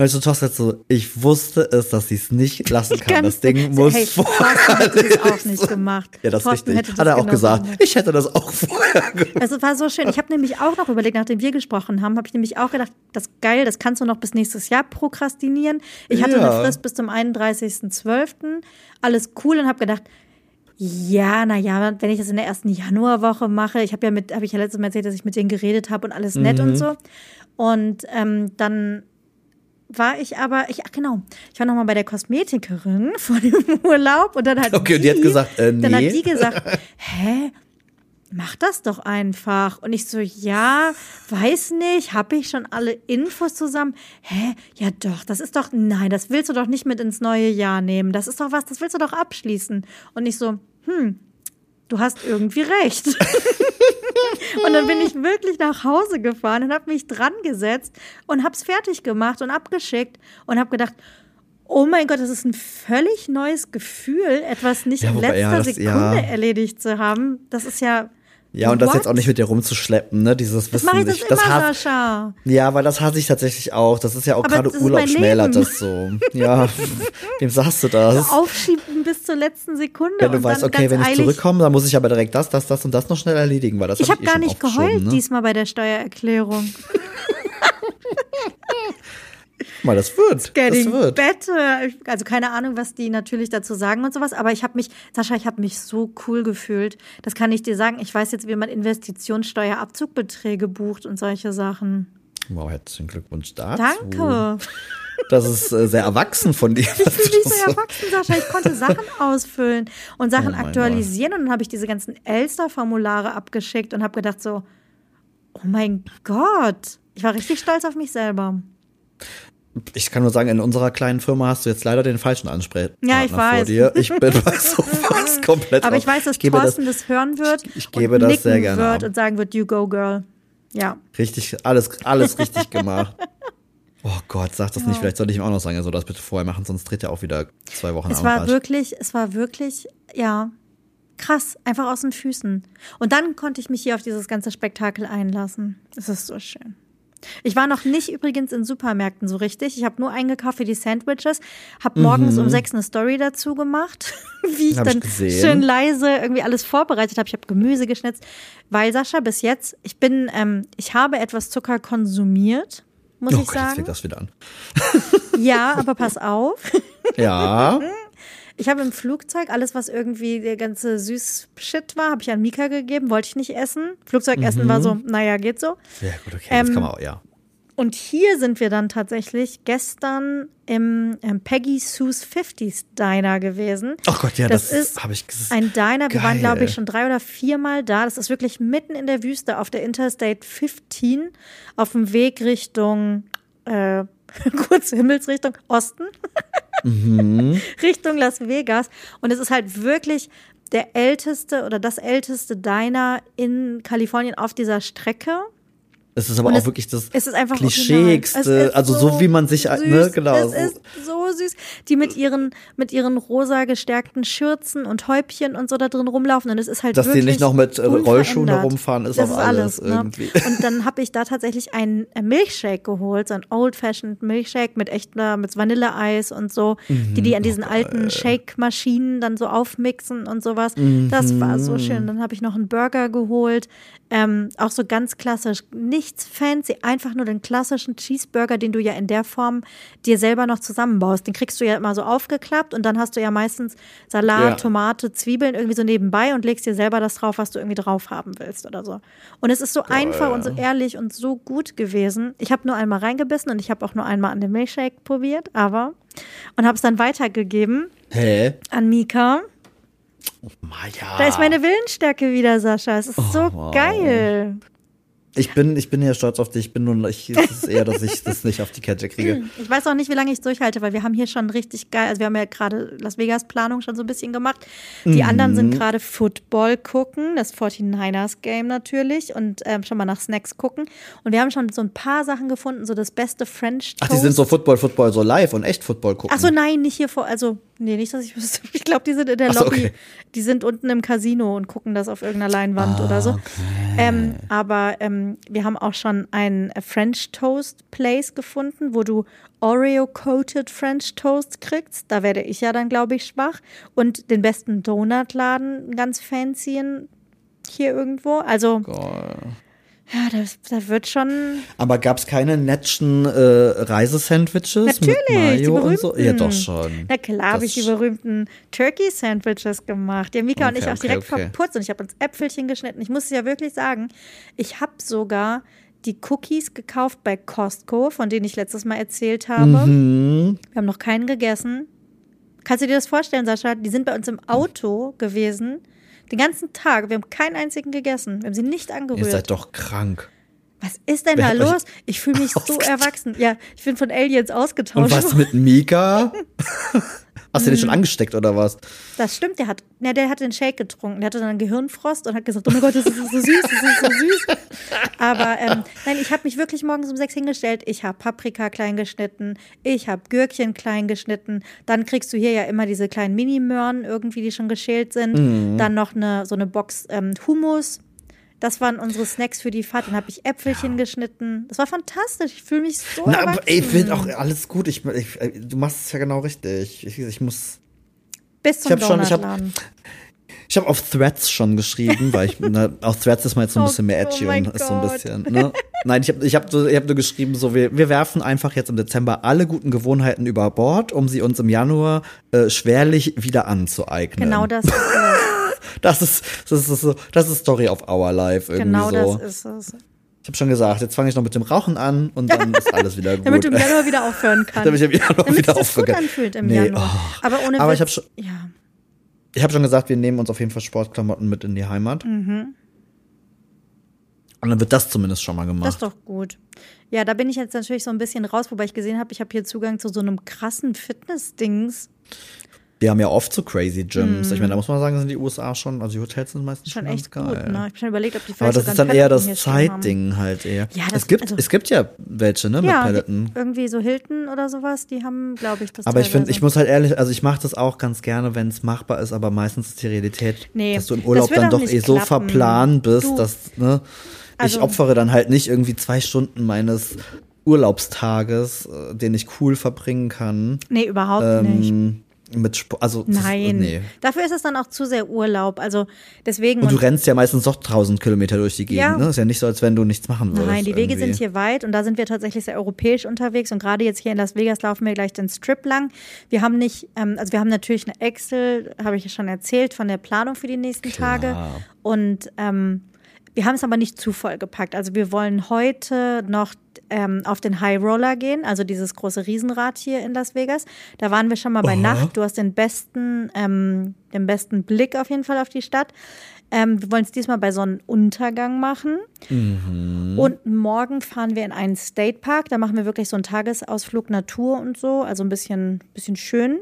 Also Thorsten hat so, ich wusste es, dass sie es nicht lassen kann. kann Das Ding muss hey, vorher hätte das auch nicht gemacht. Ja, das ist Thorsten richtig. Hat er auch genauso gesagt. gemacht. Ich hätte das auch vorher gemacht. Also es war so schön. Ich habe nämlich auch noch überlegt, nachdem wir gesprochen haben, habe ich nämlich auch gedacht, das ist geil, das kannst du noch bis nächstes Jahr prokrastinieren. Ich hatte Ja. eine Frist bis zum 31.12. Alles cool und habe gedacht, ja, naja, wenn ich das in der ersten Januarwoche mache, ich habe ja mit, habe ich ja letztes Mal erzählt, dass ich mit denen geredet habe und alles nett Mhm. und so. Und ähm, dann war ich aber, ich, ach genau, ich war nochmal bei der Kosmetikerin vor dem Urlaub und dann hat Okay, und die hat gesagt, äh, dann hat nee. die gesagt, hä? Mach das doch einfach. Und ich so, ja, weiß nicht, habe ich schon alle Infos zusammen? Hä? Ja doch, das ist doch, nein, das willst du doch nicht mit ins neue Jahr nehmen. Das ist doch was, das willst du doch abschließen. Und ich so, hm, du hast irgendwie recht. und dann bin ich wirklich nach Hause gefahren und habe mich dran gesetzt und habe es fertig gemacht und abgeschickt und habe gedacht, oh mein Gott, das ist ein völlig neues Gefühl, etwas nicht Ja, in letzter ja, das- Sekunde ja. erledigt zu haben. Das ist ja. Ja, und das jetzt What? auch nicht mit dir rumzuschleppen, ne? Dieses Das Wissen. mache ich das ich- immer, hasse- Sascha. Ja, weil das hasse ich tatsächlich auch. Das ist ja auch gerade das Urlaub schmälert das so. Ja, wem sagst du das? Aufschieben bis zur letzten Sekunde. Wenn du und weißt, okay, wenn ich zurückkomme, dann muss ich aber direkt das, das, das und das noch schnell erledigen, weil das Ich hab habe eh gar nicht geheult ne? diesmal bei der Steuererklärung. Mal, das wird. Das Getting wird. better. Also keine Ahnung, was die natürlich dazu sagen und sowas, aber ich habe mich, Sascha, ich habe mich so cool gefühlt. Das kann ich dir sagen. Ich weiß jetzt, wie man Investitionssteuerabzugbeträge bucht und solche Sachen. Wow, herzlichen Glückwunsch dazu. Danke. Das ist äh, sehr erwachsen von dir. Ich bin nicht so erwachsen, Sascha. Ich konnte Sachen ausfüllen und Sachen Oh aktualisieren und dann habe ich diese ganzen Elster-Formulare abgeschickt und habe gedacht so, oh mein Gott. Ich war richtig stolz auf mich selber. Ich kann nur sagen, in unserer kleinen Firma hast du jetzt leider den falschen Ansprechpartner Ja, ich vor weiß. dir. Ich bin bei sowas komplett Aber ich weiß, dass gebe Thorsten das, hören wird ich- ich gebe und das sehr gerne wird ab. und sagen wird, you go girl. Ja. Richtig, alles, alles richtig gemacht. Oh Gott, sag das nicht. Vielleicht sollte ich ihm auch noch sagen, er soll das bitte vorher machen, sonst dreht er auch wieder zwei Wochen Es war Arsch. wirklich, es war wirklich, ja, krass, einfach aus den Füßen. Und dann konnte ich mich hier auf dieses ganze Spektakel einlassen. Es ist so schön. Ich war noch nicht übrigens in Supermärkten so richtig. Ich habe nur eingekauft für die Sandwiches, habe morgens um sechs eine Story dazu gemacht, wie ich Mhm. Hab ich dann gesehen. schön leise irgendwie alles vorbereitet habe. Ich habe Gemüse geschnitzt, weil Sascha bis jetzt, ich bin, ähm, ich habe etwas Zucker konsumiert, muss Oh ich Gott, jetzt sagen. fängt das wieder an. Ja, aber pass auf. Ja, Ich habe im Flugzeug alles, was irgendwie der ganze Süß-Shit war, habe ich an Mika gegeben, wollte ich nicht essen. Flugzeugessen war so, naja, geht so. ja gut, okay, Ähm, das kann man auch, ja. Und hier sind wir dann tatsächlich gestern im ähm, Peggy Sue's 50s Diner gewesen. Oh Gott, ja, das, das ist habe ich gesehen. Ein Diner, wir waren, Geil. glaube ich, schon drei oder viermal da. Das ist wirklich mitten in der Wüste auf der Interstate 15 auf dem Weg Richtung, äh, kurze Himmelsrichtung, Osten. Richtung Las Vegas. Und es ist halt wirklich der älteste oder das älteste Diner in Kalifornien auf dieser Strecke. Es ist aber Und auch es- wirklich das Es ist einfach Klischeeigste, also so, wie man sich, süß. ne, genau. Es so. ist so süß. Die mit ihren, mit ihren rosa gestärkten Schürzen und Häubchen und so da drin rumlaufen. Und es ist halt Dass die wirklich nicht noch mit, äh, Rollschuhen herumfahren, ist das auch ist alles alles. Ne? irgendwie. Und dann habe ich da tatsächlich einen äh, Milkshake geholt, so ein Old-Fashioned Milkshake mit echter, mit Vanilleeis und so, die die an diesen alten Shake-Maschinen dann so aufmixen und sowas. Das war so schön. Dann habe ich noch einen Burger geholt. Ähm, auch so ganz klassisch, nichts fancy, einfach nur den klassischen Cheeseburger, den du ja in der Form dir selber noch zusammenbaust. Den kriegst du ja immer so aufgeklappt und dann hast du ja meistens Salat, Ja. Tomate, Zwiebeln irgendwie so nebenbei und legst dir selber das drauf, was du irgendwie drauf haben willst oder so. Und es ist so einfach und so ehrlich und so gut gewesen. Ich habe nur einmal reingebissen und ich habe auch nur einmal an dem Milkshake probiert, aber und habe es dann weitergegeben Hä? an Mika. Maja. Da ist meine Willensstärke wieder, Sascha. Es ist so Oh, wow. geil. Ich bin, ich bin ja stolz auf dich. Ich bin nur, ich, es ist eher, dass ich das nicht auf die Kette kriege. Ich weiß auch nicht, wie lange ich es durchhalte, weil wir haben hier schon richtig geil, also wir haben ja gerade Las Vegas Planung schon so ein bisschen gemacht. Die anderen Mhm. sind gerade Football gucken, das 49ers Game natürlich und ähm, schon mal nach Snacks gucken. Und wir haben schon so ein paar Sachen gefunden, so das beste French Ach, Toast. die sind so Football, Football, so live und echt Football gucken. Ach so, nein, nicht hier vor, also, nee, nicht, dass ich wüsste. Ich glaube, die sind in der so, Lobby. okay. Die sind unten im Casino und gucken das auf irgendeiner Leinwand Ah, oder so. Ähm, aber ähm, wir haben auch schon ein äh, French Toast Place gefunden, wo du Oreo-Coated French Toast kriegst. Da werde ich ja dann, glaube ich, schwach. Und den besten Donutladen, einen ganz fancy hier irgendwo. Also, ja, das, da wird schon Aber gab's keine netten äh, Reisesandwiches Natürlich, mit Mayo und so? Ja, doch schon. Na klar, habe ich die Das- berühmten Turkey-Sandwiches gemacht. Ja, Mika und ich Okay, auch okay, direkt okay. verputzt und ich habe uns Äpfelchen geschnitten. Ich muss es ja wirklich sagen, ich habe sogar die Cookies gekauft bei Costco, von denen ich letztes Mal erzählt habe. Mhm. Wir haben noch keinen gegessen. Kannst du dir das vorstellen, Sascha? Die sind bei uns im Auto gewesen. Den ganzen Tag. Wir haben keinen einzigen gegessen. Wir haben sie nicht Ihr angerührt. seid doch krank. Was ist denn Wer da los? Ich fühle mich so erwachsen. Ja, ich bin von Aliens Und ausgetauscht. was mit Mika? Hast du den schon angesteckt oder was? Das stimmt, der hat, ja, der hat den Shake getrunken. Der hatte dann einen Gehirnfrost und hat gesagt, oh mein Gott, das ist so süß, das ist so süß. Aber ähm, nein, ich habe mich wirklich morgens um sechs hingestellt. Ich habe Paprika klein geschnitten, ich habe Gürkchen klein geschnitten. Dann kriegst du hier ja immer diese kleinen Mini-Möhren irgendwie, die schon geschält sind. Mhm. Dann noch eine, so eine Box ähm, Hummus. Das waren unsere Snacks für die Fahrt. Dann habe ich Äpfelchen geschnitten. Das war fantastisch. Ich fühle mich so Na, erwachsen. aber ey, ich finde auch alles gut. Ich, ich, du machst es ja genau richtig. Ich, ich muss. Bis zum ich hab schon- ich hab-. Ich habe auf Threads schon geschrieben, weil ich na, auf Threads ist man jetzt so ein Oh, bisschen mehr oh edgy mein und ist so ein bisschen. Ne? Nein, ich habe ich hab, ich hab nur geschrieben, so wir, wir werfen einfach jetzt im Dezember alle guten Gewohnheiten über Bord, um sie uns im Januar äh, schwerlich wieder anzueignen. Genau das ist. Das ist das ist so das ist Story of our life irgendwie Genau so. das ist es. Ich habe schon gesagt, jetzt fange ich noch mit dem Rauchen an und dann ist alles wieder gut. Damit du im Januar wieder aufhören kannst. Damit ich im Januar Damit wieder aufhören kann. anfühlt im Nee, Januar. oh. Aber ohne Aber Witz, ich habe schon, ja. ich hab schon gesagt, wir nehmen uns auf jeden Fall Sportklamotten mit in die Heimat. Mhm. Und dann wird das zumindest schon mal gemacht. Das ist doch gut. Ja, da bin ich jetzt natürlich so ein bisschen raus, wobei ich gesehen habe, ich habe hier Zugang zu so einem krassen Fitness-Dings. Wir haben ja oft so crazy Gyms. Ich meine, da muss man sagen, sind die USA schon, also die Hotels sind meistens schon, Mhm. Schon echt ganz gut, geil. ne? Ich habe schon überlegt, ob die Aber vielleicht das sogar ist dann eher das. Zeitding halt eher. Ja, das- es, gibt, also- es gibt ja welche, ne, mit Ja, die, irgendwie so Hilton oder sowas, die haben, glaube ich, das Aber ich finde, ich muss halt ehrlich, also ich mache das auch ganz gerne, wenn es machbar ist, aber meistens ist die Realität, Nee, dass du im das Urlaub dann doch eh so klappen. verplant bist, Du- dass, ne, ich Also- opfere dann halt nicht irgendwie zwei Stunden meines Urlaubstages, äh, den ich cool verbringen kann. Nee, überhaupt nicht. Mit Sport, also das ist- Nein. nee. Dafür ist es dann auch zu sehr Urlaub. Also deswegen. Und du und- rennst ja meistens doch 1000 Kilometer durch die Gegend, Ja. ne? Ist ja nicht so, als wenn du nichts machen würdest. Nein, die Wege irgendwie. sind hier weit und da sind wir tatsächlich sehr europäisch unterwegs. Und gerade jetzt hier in Las Vegas laufen wir gleich den Strip lang. Wir haben nicht, ähm, also wir haben natürlich eine Excel, habe ich ja schon erzählt, von der Planung für die nächsten Tage. Und ähm, wir haben es aber nicht zu voll gepackt. Also wir wollen heute noch ähm, auf den High Roller gehen, also dieses große Riesenrad hier in Las Vegas. Da waren wir schon mal bei Aha. Nacht. Du hast den besten, ähm, den besten Blick auf jeden Fall auf die Stadt. Ähm, wir wollen es diesmal bei Sonnenuntergang machen. Und morgen fahren wir in einen State Park. Da machen wir wirklich so einen Tagesausflug Natur und so, also ein bisschen, bisschen schön.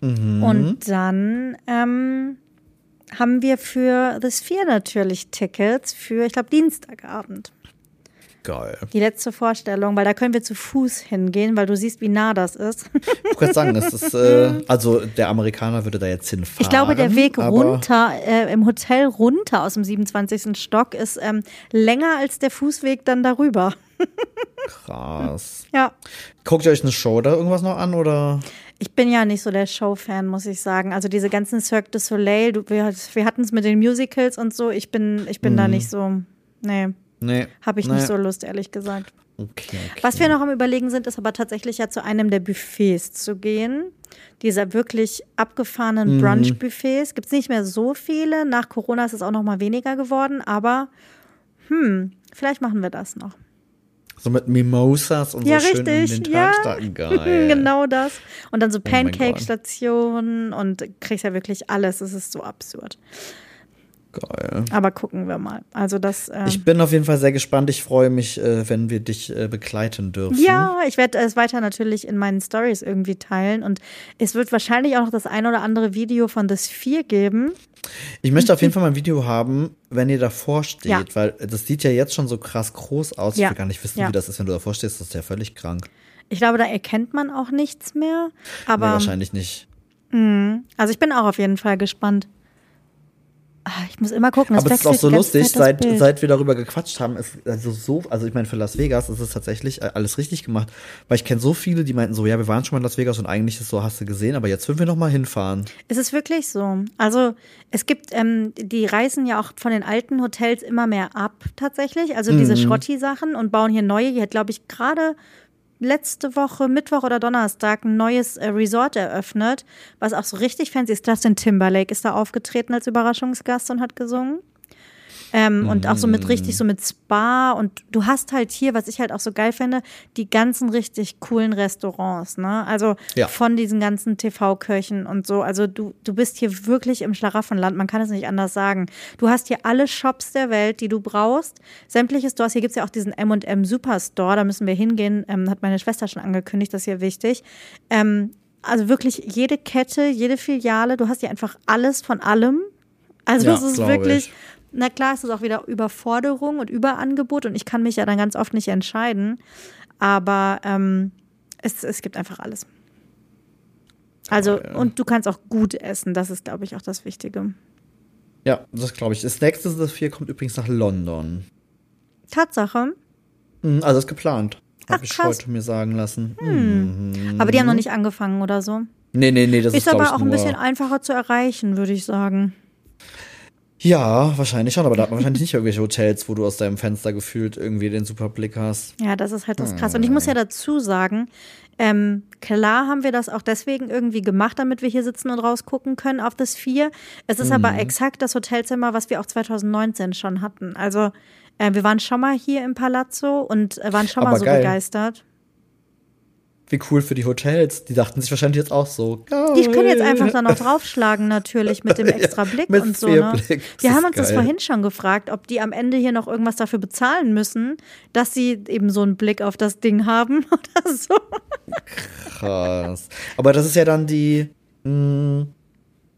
Und dann ähm, haben wir für The Sphere natürlich Tickets für, ich glaube, Dienstagabend. Geil. Die letzte Vorstellung, weil da können wir zu Fuß hingehen, weil du siehst, wie nah das ist. Ich wollte sagen, es ist, äh, also der Amerikaner würde da jetzt hinfahren. Ich glaube, der Weg runter, äh, im Hotel runter aus dem 27. Stock ist ähm, länger als der Fußweg dann darüber. Krass. Ja. Guckt ihr euch eine Show da irgendwas noch an oder? Ich bin ja nicht so der Show-Fan, muss ich sagen. Also diese ganzen Cirque du Soleil, du, wir, wir hatten es mit den Musicals und so. Ich bin, ich bin da nicht so, nee, Nee. habe ich nee. nicht so Lust, ehrlich gesagt. Okay, okay. Was wir noch am Überlegen sind, ist aber tatsächlich ja zu einem der Buffets zu gehen. Dieser wirklich abgefahrenen Mhm. Brunch-Buffets. Gibt es nicht mehr so viele. Nach Corona ist es auch noch mal weniger geworden. Aber, hm, vielleicht machen wir das noch. So mit Mimosas und Ja, so schön richtig, in den ja. Starten. Geil. genau das. Und dann so Oh. Pancake-Stationen und kriegst ja wirklich alles. Es ist so absurd. Geil. Aber gucken wir mal. Also das. ähm, Ich bin auf jeden Fall sehr gespannt. Ich freue mich, äh, wenn wir dich äh, begleiten dürfen. Ja, ich werde es weiter natürlich in meinen Stories irgendwie teilen und es wird wahrscheinlich auch noch das ein oder andere Video von The Sphere geben. Ich möchte auf jeden Fall mal ein Video haben, wenn ihr davor steht, Ja. weil das sieht ja jetzt schon so krass groß aus. Ja. Ich will gar nicht wissen, Ja. wie das ist, wenn du davor stehst. Das ist ja völlig krank. Ich glaube, da erkennt man auch nichts mehr. nee, Aber wahrscheinlich nicht. also ich bin auch auf jeden Fall gespannt. Ah, Ich muss immer gucken. Aber es ist auch so lustig, das seit, Bild. seit wir darüber gequatscht haben, ist also so, also ich meine, für Las Vegas ist es tatsächlich äh, alles richtig gemacht. Weil ich kenne so viele, die meinten so, ja, wir waren schon mal in Las Vegas und eigentlich ist es so, hast du gesehen, aber jetzt würden wir noch mal hinfahren. Es ist wirklich so. Also es gibt, ähm, die reisen ja auch von den alten Hotels immer mehr ab tatsächlich. Also diese Mhm. Schrotti-Sachen und bauen hier neue. Hier hat, glaube ich, gerade letzte Woche, Mittwoch oder Donnerstag, ein neues äh, Resort eröffnet, was auch so richtig fancy ist. Justin Timberlake ist da aufgetreten als Überraschungsgast und hat gesungen. Ähm, und auch so mit richtig, so mit Spa. Und du hast halt hier, was ich halt auch so geil finde, die ganzen richtig coolen Restaurants, ne? Also Ja. von diesen ganzen TV-Köchen und so. Also du, du bist hier wirklich im Schlaraffenland, man kann es nicht anders sagen. Du hast hier alle Shops der Welt, die du brauchst. Sämtliche Stores, hier gibt's ja auch diesen M&M Superstore, da müssen wir hingehen, ähm, hat meine Schwester schon angekündigt, das ist hier wichtig. Ähm, also wirklich jede Kette, jede Filiale, du hast hier einfach alles von allem. Also Ja, es ist wirklich, ich. Na klar, es ist auch wieder Überforderung und Überangebot und ich kann mich ja dann ganz oft nicht entscheiden. Aber ähm, es, es gibt einfach alles. Also, ja. und du kannst auch gut essen, das ist, glaube ich, auch das Wichtige. Ja, das glaube ich. Das nächste, das vier, kommt übrigens nach London. Tatsache. Mhm, Also ist geplant. Habe ich krass. heute mir sagen lassen. Mhm. Aber die haben noch nicht angefangen oder so. Nee, nee, nee, das ist, Ist aber ich, auch ein bisschen einfacher zu erreichen, würde ich sagen. Ja, wahrscheinlich schon, aber da hat man wahrscheinlich nicht irgendwelche Hotels, wo du aus deinem Fenster gefühlt irgendwie den super Blick hast. Ja, das ist halt das krass. Und ich muss ja dazu sagen, ähm, klar haben wir das auch deswegen irgendwie gemacht, damit wir hier sitzen und rausgucken können auf das Vier. Es ist Mhm. aber exakt das Hotelzimmer, was wir auch 2019 schon hatten. Also äh, wir waren schon mal hier im Palazzo und äh, waren schon mal Aber so geil. begeistert. Wie cool für die Hotels. Die dachten sich wahrscheinlich jetzt auch so. Die können jetzt geil. einfach dann noch draufschlagen, natürlich, mit dem extra Blick mit und so. Ne? Das Wir haben uns das geil. vorhin schon gefragt, ob die am Ende hier noch irgendwas dafür bezahlen müssen, dass sie eben so einen Blick auf das Ding haben oder so. Krass. Aber das ist ja dann die.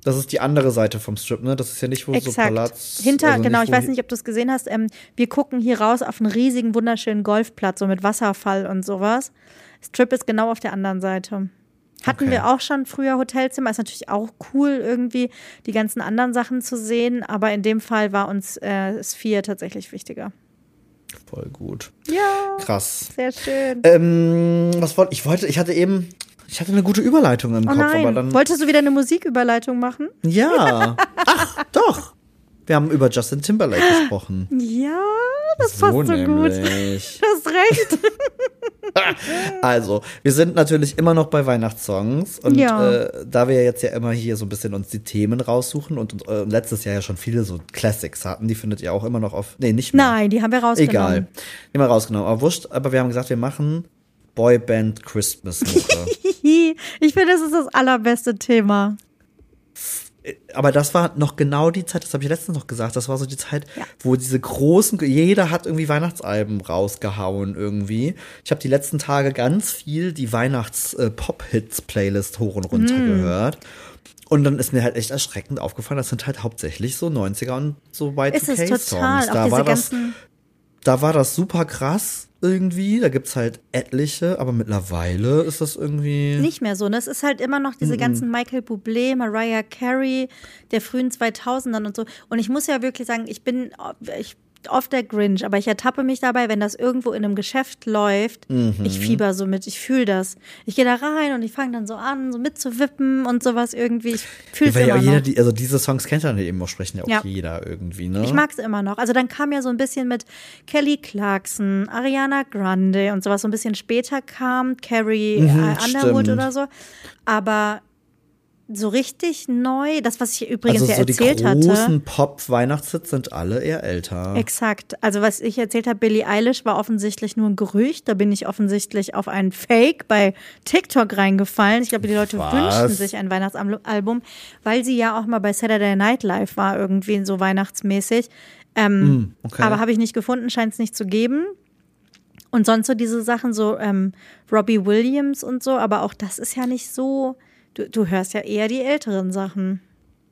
Das ist die andere Seite vom Strip, ne? Das ist ja nicht, wo so Exakt. Palaz. Hinter, also genau, ich weiß nicht, ob du es gesehen hast. Ähm, wir gucken hier raus auf einen riesigen, wunderschönen Golfplatz, so mit Wasserfall und sowas. Strip ist genau auf der anderen Seite. Hatten Okay. wir auch schon früher Hotelzimmer, ist natürlich auch cool, irgendwie die ganzen anderen Sachen zu sehen, aber in dem Fall war uns äh, Sphere tatsächlich wichtiger. Voll gut. Ja, Krass. sehr schön. Ähm, was wollte ich? wollte, ich hatte eben. Ich hatte eine gute Überleitung im oh Kopf, aber nein, dann. wolltest du wieder eine Musiküberleitung machen? Ja. Ach, doch. Wir haben über Justin Timberlake gesprochen. Ja, das passt so gut. nämlich. Du hast recht. Also, wir sind natürlich immer noch bei Weihnachtssongs und Ja. äh, da wir jetzt ja immer hier so ein bisschen uns die Themen raussuchen und, und äh, letztes Jahr ja schon viele so Classics hatten, die findet ihr auch immer noch auf. Nee, nicht mehr. Nein, die haben wir rausgenommen. Egal. Die haben wir rausgenommen. Aber wurscht, aber wir haben gesagt, wir machen Boyband Christmas Mucke. Ich finde, das ist das allerbeste Thema. aber das war noch genau die Zeit, das habe ich letztens noch gesagt, das war so die Zeit, Ja. wo diese großen, jeder hat irgendwie Weihnachtsalben rausgehauen irgendwie. Ich habe die letzten Tage ganz viel die Weihnachts-Pop-Hits-Playlist hoch und runter Mhm. gehört. Und dann ist mir halt echt erschreckend aufgefallen, das sind halt hauptsächlich so 90er und so Ist es Y2K-Songs. total. Auch Da war das. Da war das super krass irgendwie. Da gibt's halt etliche, aber mittlerweile ist das irgendwie. Nicht mehr so. Ne? Es ist halt immer noch diese ganzen Michael Bublé, Mariah Carey der frühen 2000ern und so. Und ich muss ja wirklich sagen, ich bin ich, oft der Grinch, aber ich ertappe mich dabei, wenn das irgendwo in einem Geschäft läuft. Ich fieber so mit, ich fühle das. Ich gehe da rein und ich fange dann so an, so mitzuwippen und sowas irgendwie. Ich fühle es ja immer jeder, noch. die, also diese Songs kennt dann eben auch, sprechen ja auch Ja. jeder irgendwie, ne? Ich mag es immer noch. Also dann kam ja so ein bisschen mit Kelly Clarkson, Ariana Grande und sowas. So ein bisschen später kam Carrie äh, Underwood stimmt. oder so. Aber so richtig neu, das, was ich übrigens also ja so die erzählt hatte. großen Pop-Weihnachtshits sind alle eher älter. Exakt. Also was ich erzählt habe, Billie Eilish war offensichtlich nur ein Gerücht. Da bin ich offensichtlich auf einen Fake bei TikTok reingefallen. Ich glaube, die Leute Was? wünschen sich ein Weihnachtsalbum, weil sie ja auch mal bei Saturday Night Live war, irgendwie so weihnachtsmäßig. Ähm, Hm, okay. Aber habe ich nicht gefunden, scheint es nicht zu geben. Und sonst so diese Sachen, so ähm, Robbie Williams und so, aber auch das ist ja nicht so. Du, du hörst ja eher die älteren Sachen.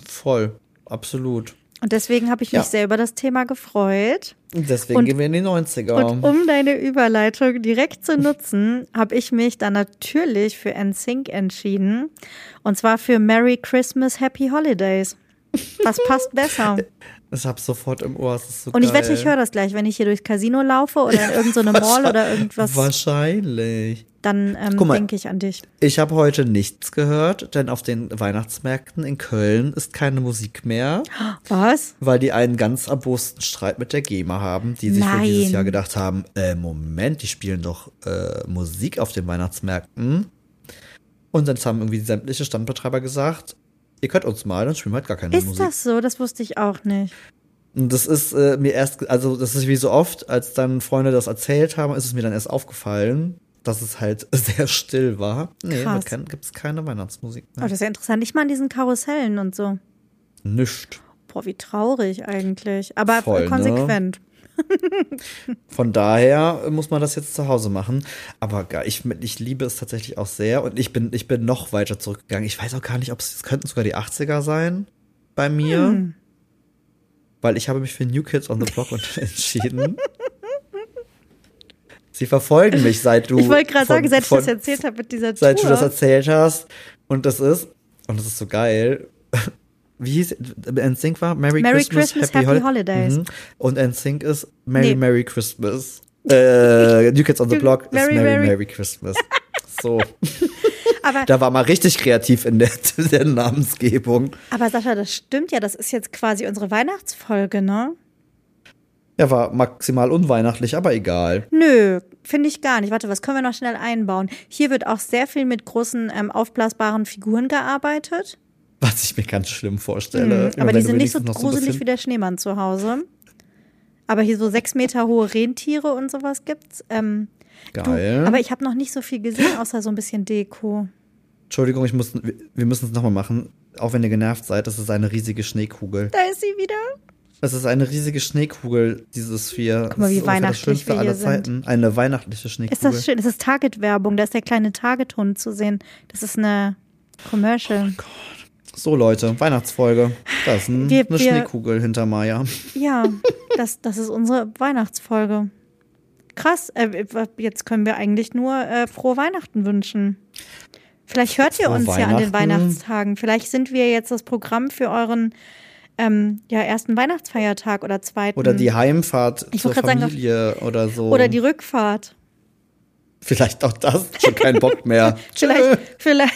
Voll, absolut. Und deswegen habe ich mich Ja. sehr über das Thema gefreut. Und deswegen Und- gehen wir in die 90er. Und um deine Überleitung direkt zu nutzen, habe ich mich dann natürlich für NSYNC entschieden. Und zwar für Merry Christmas, Happy Holidays. Was passt besser? ich hab's sofort im Ohr. so Und ich geil. wette, ich höre das gleich, wenn ich hier durchs Casino laufe oder in irgendeine Mall oder irgendwas, Wahrscheinlich. Dann ähm, mal. denke ich an dich. Ich habe heute nichts gehört, denn auf den Weihnachtsmärkten in Köln ist keine Musik mehr, Was? weil die einen ganz erbosten Streit mit der GEMA haben, die sich Nein. dieses Jahr gedacht haben, äh, Moment, die spielen doch äh, Musik auf den Weihnachtsmärkten. Und dann haben irgendwie sämtliche Standbetreiber gesagt, ihr könnt uns mal, dann spielen wir halt gar keine Ist Musik. das so? Das wusste ich auch nicht. Und das ist äh, mir erst, also das ist wie so oft, als dann Freunde das erzählt haben, ist es mir dann erst aufgefallen, dass es halt sehr still war. Nee, gibt es keine Weihnachtsmusik Oh, mehr. das ist ja interessant. Nicht mal an diesen Karussellen und so. Nischt. Boah, wie traurig eigentlich. Aber Voll, ne? konsequent. Von daher muss man das jetzt zu Hause machen. Aber ich, ich liebe es tatsächlich auch sehr. Und ich bin, ich bin noch weiter zurückgegangen. Ich weiß auch gar nicht, ob es, es könnten sogar die 80er sein bei mir. Hm. Weil ich habe mich für New Kids on the Block entschieden. Sie verfolgen mich, seit du. Ich wollte gerade sagen, seit ich von- das erzählt habe mit dieser Seit Tour. du das erzählt hast. Und das ist, und das ist so geil. Wie hieß NSYNC war? Merry, Merry Christmas, Christmas, Happy, Happy Hol- Holidays. Mhm. Und NSYNC ist Merry, Nee. Merry Christmas. Äh, New Kids on the Du- Block Merry, ist Merry, Merry- Merry Christmas. So. aber, Da war mal richtig kreativ in der, der Namensgebung. aber Sascha, das stimmt ja. Das ist jetzt quasi unsere Weihnachtsfolge, ne? Ja, war maximal unweihnachtlich, aber egal. Nö, finde ich gar nicht. Warte, was können wir noch schnell einbauen? Hier wird auch sehr viel mit großen ähm, aufblasbaren Figuren gearbeitet. Was ich mir ganz schlimm vorstelle. Mhm, aber die du sind nicht so gruselig bisschen- wie der Schneemann zu Hause. Aber hier so sechs Meter hohe Rentiere und sowas gibt's. Ähm, du, Geil. aber ich habe noch nicht so viel gesehen, außer so ein bisschen Deko. Entschuldigung, ich muss, wir müssen es nochmal machen. Auch wenn ihr genervt seid, das ist eine riesige Schneekugel. Da ist sie wieder. Es ist eine riesige Schneekugel, dieses Vier. Guck mal, wie ist weihnachtlich das Schönste wir aller sind. Zeiten. Eine weihnachtliche Ist Schneekugel. das schön? Das ist Target-Werbung. Da ist der kleine Target-Hund zu sehen. Das ist eine Commercial. So, Leute, Weihnachtsfolge. Da ist ein, Wir- eine wir- Schneekugel hinter Maya. Ja, das, das ist unsere Weihnachtsfolge. Krass, äh, jetzt können wir eigentlich nur äh, frohe Weihnachten wünschen. Vielleicht hört ihr Frohe uns ja an den. Weihnachtstagen. Vielleicht sind wir jetzt das Programm für euren ähm, ja, ersten Weihnachtsfeiertag oder zweiten. Oder die Heimfahrt Ich zur grad sagen, Familie oder so. oder die Rückfahrt. Vielleicht auch das. Schon kein Bock mehr. Vielleicht, vielleicht,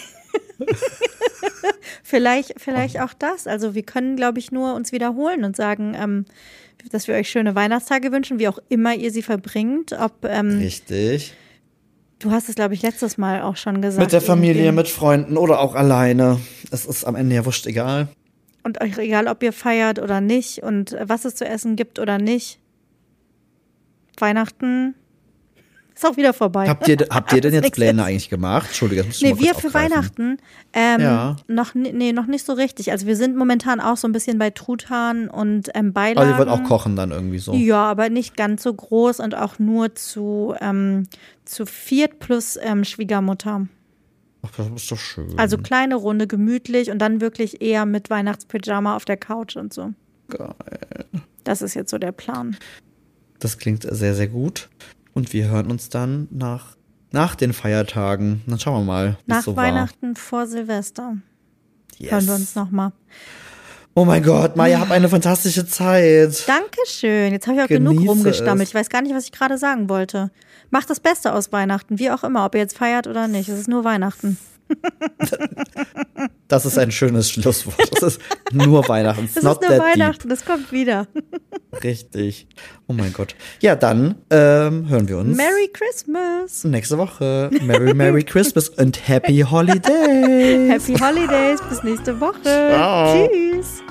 vielleicht, vielleicht auch das. Also wir können, glaube ich, nur uns wiederholen und sagen, ähm, dass wir euch schöne Weihnachtstage wünschen, wie auch immer ihr sie verbringt. Ob ähm, Richtig. du hast es, glaube ich, letztes Mal auch schon gesagt. Mit der Familie, irgendwie. mit Freunden oder auch alleine. Es ist am Ende ja wurscht egal. Und euch egal, ob ihr feiert oder nicht und äh, was es zu essen gibt oder nicht. Weihnachten ist auch wieder vorbei. Habt ihr, habt ihr denn jetzt Pläne eigentlich gemacht? Entschuldige, das muss ich Nee, wir für aufgreifen. Weihnachten ähm, Ja. noch, nee, noch nicht so richtig. Also wir sind momentan auch so ein bisschen bei Truthahn und ähm, Beilagen. Aber ihr wollt auch kochen dann irgendwie so. Ja, aber nicht ganz so groß und auch nur zu, ähm, zu viert plus ähm, Schwiegermutter. Ach, das ist doch schön. Also kleine Runde, gemütlich und dann wirklich eher mit Weihnachtspyjama auf der Couch und so. Geil. Das ist jetzt so der Plan. Das klingt sehr, sehr gut. Und wir hören uns dann nach, nach den Feiertagen. Dann schauen wir mal, Nach so Weihnachten vor Silvester war. Yes. hören wir uns nochmal. Oh mein Gott, Maya, hab eine fantastische Zeit. Dankeschön. Jetzt habe ich auch genug Genieße rumgestammelt. es. Ich weiß gar nicht, was ich gerade sagen wollte. Macht das Beste aus Weihnachten, wie auch immer, ob ihr jetzt feiert oder nicht. Es ist nur Weihnachten. Das ist ein schönes Schlusswort. Das ist nur Weihnachten. Es not ist nur Weihnachten, das kommt wieder. deep. Richtig. Oh mein Gott. Ja, dann ähm, hören wir uns Merry Christmas. nächste Woche. Merry, Merry Christmas und Happy Holidays. Happy Holidays. Bis nächste Woche. Ciao. Tschüss.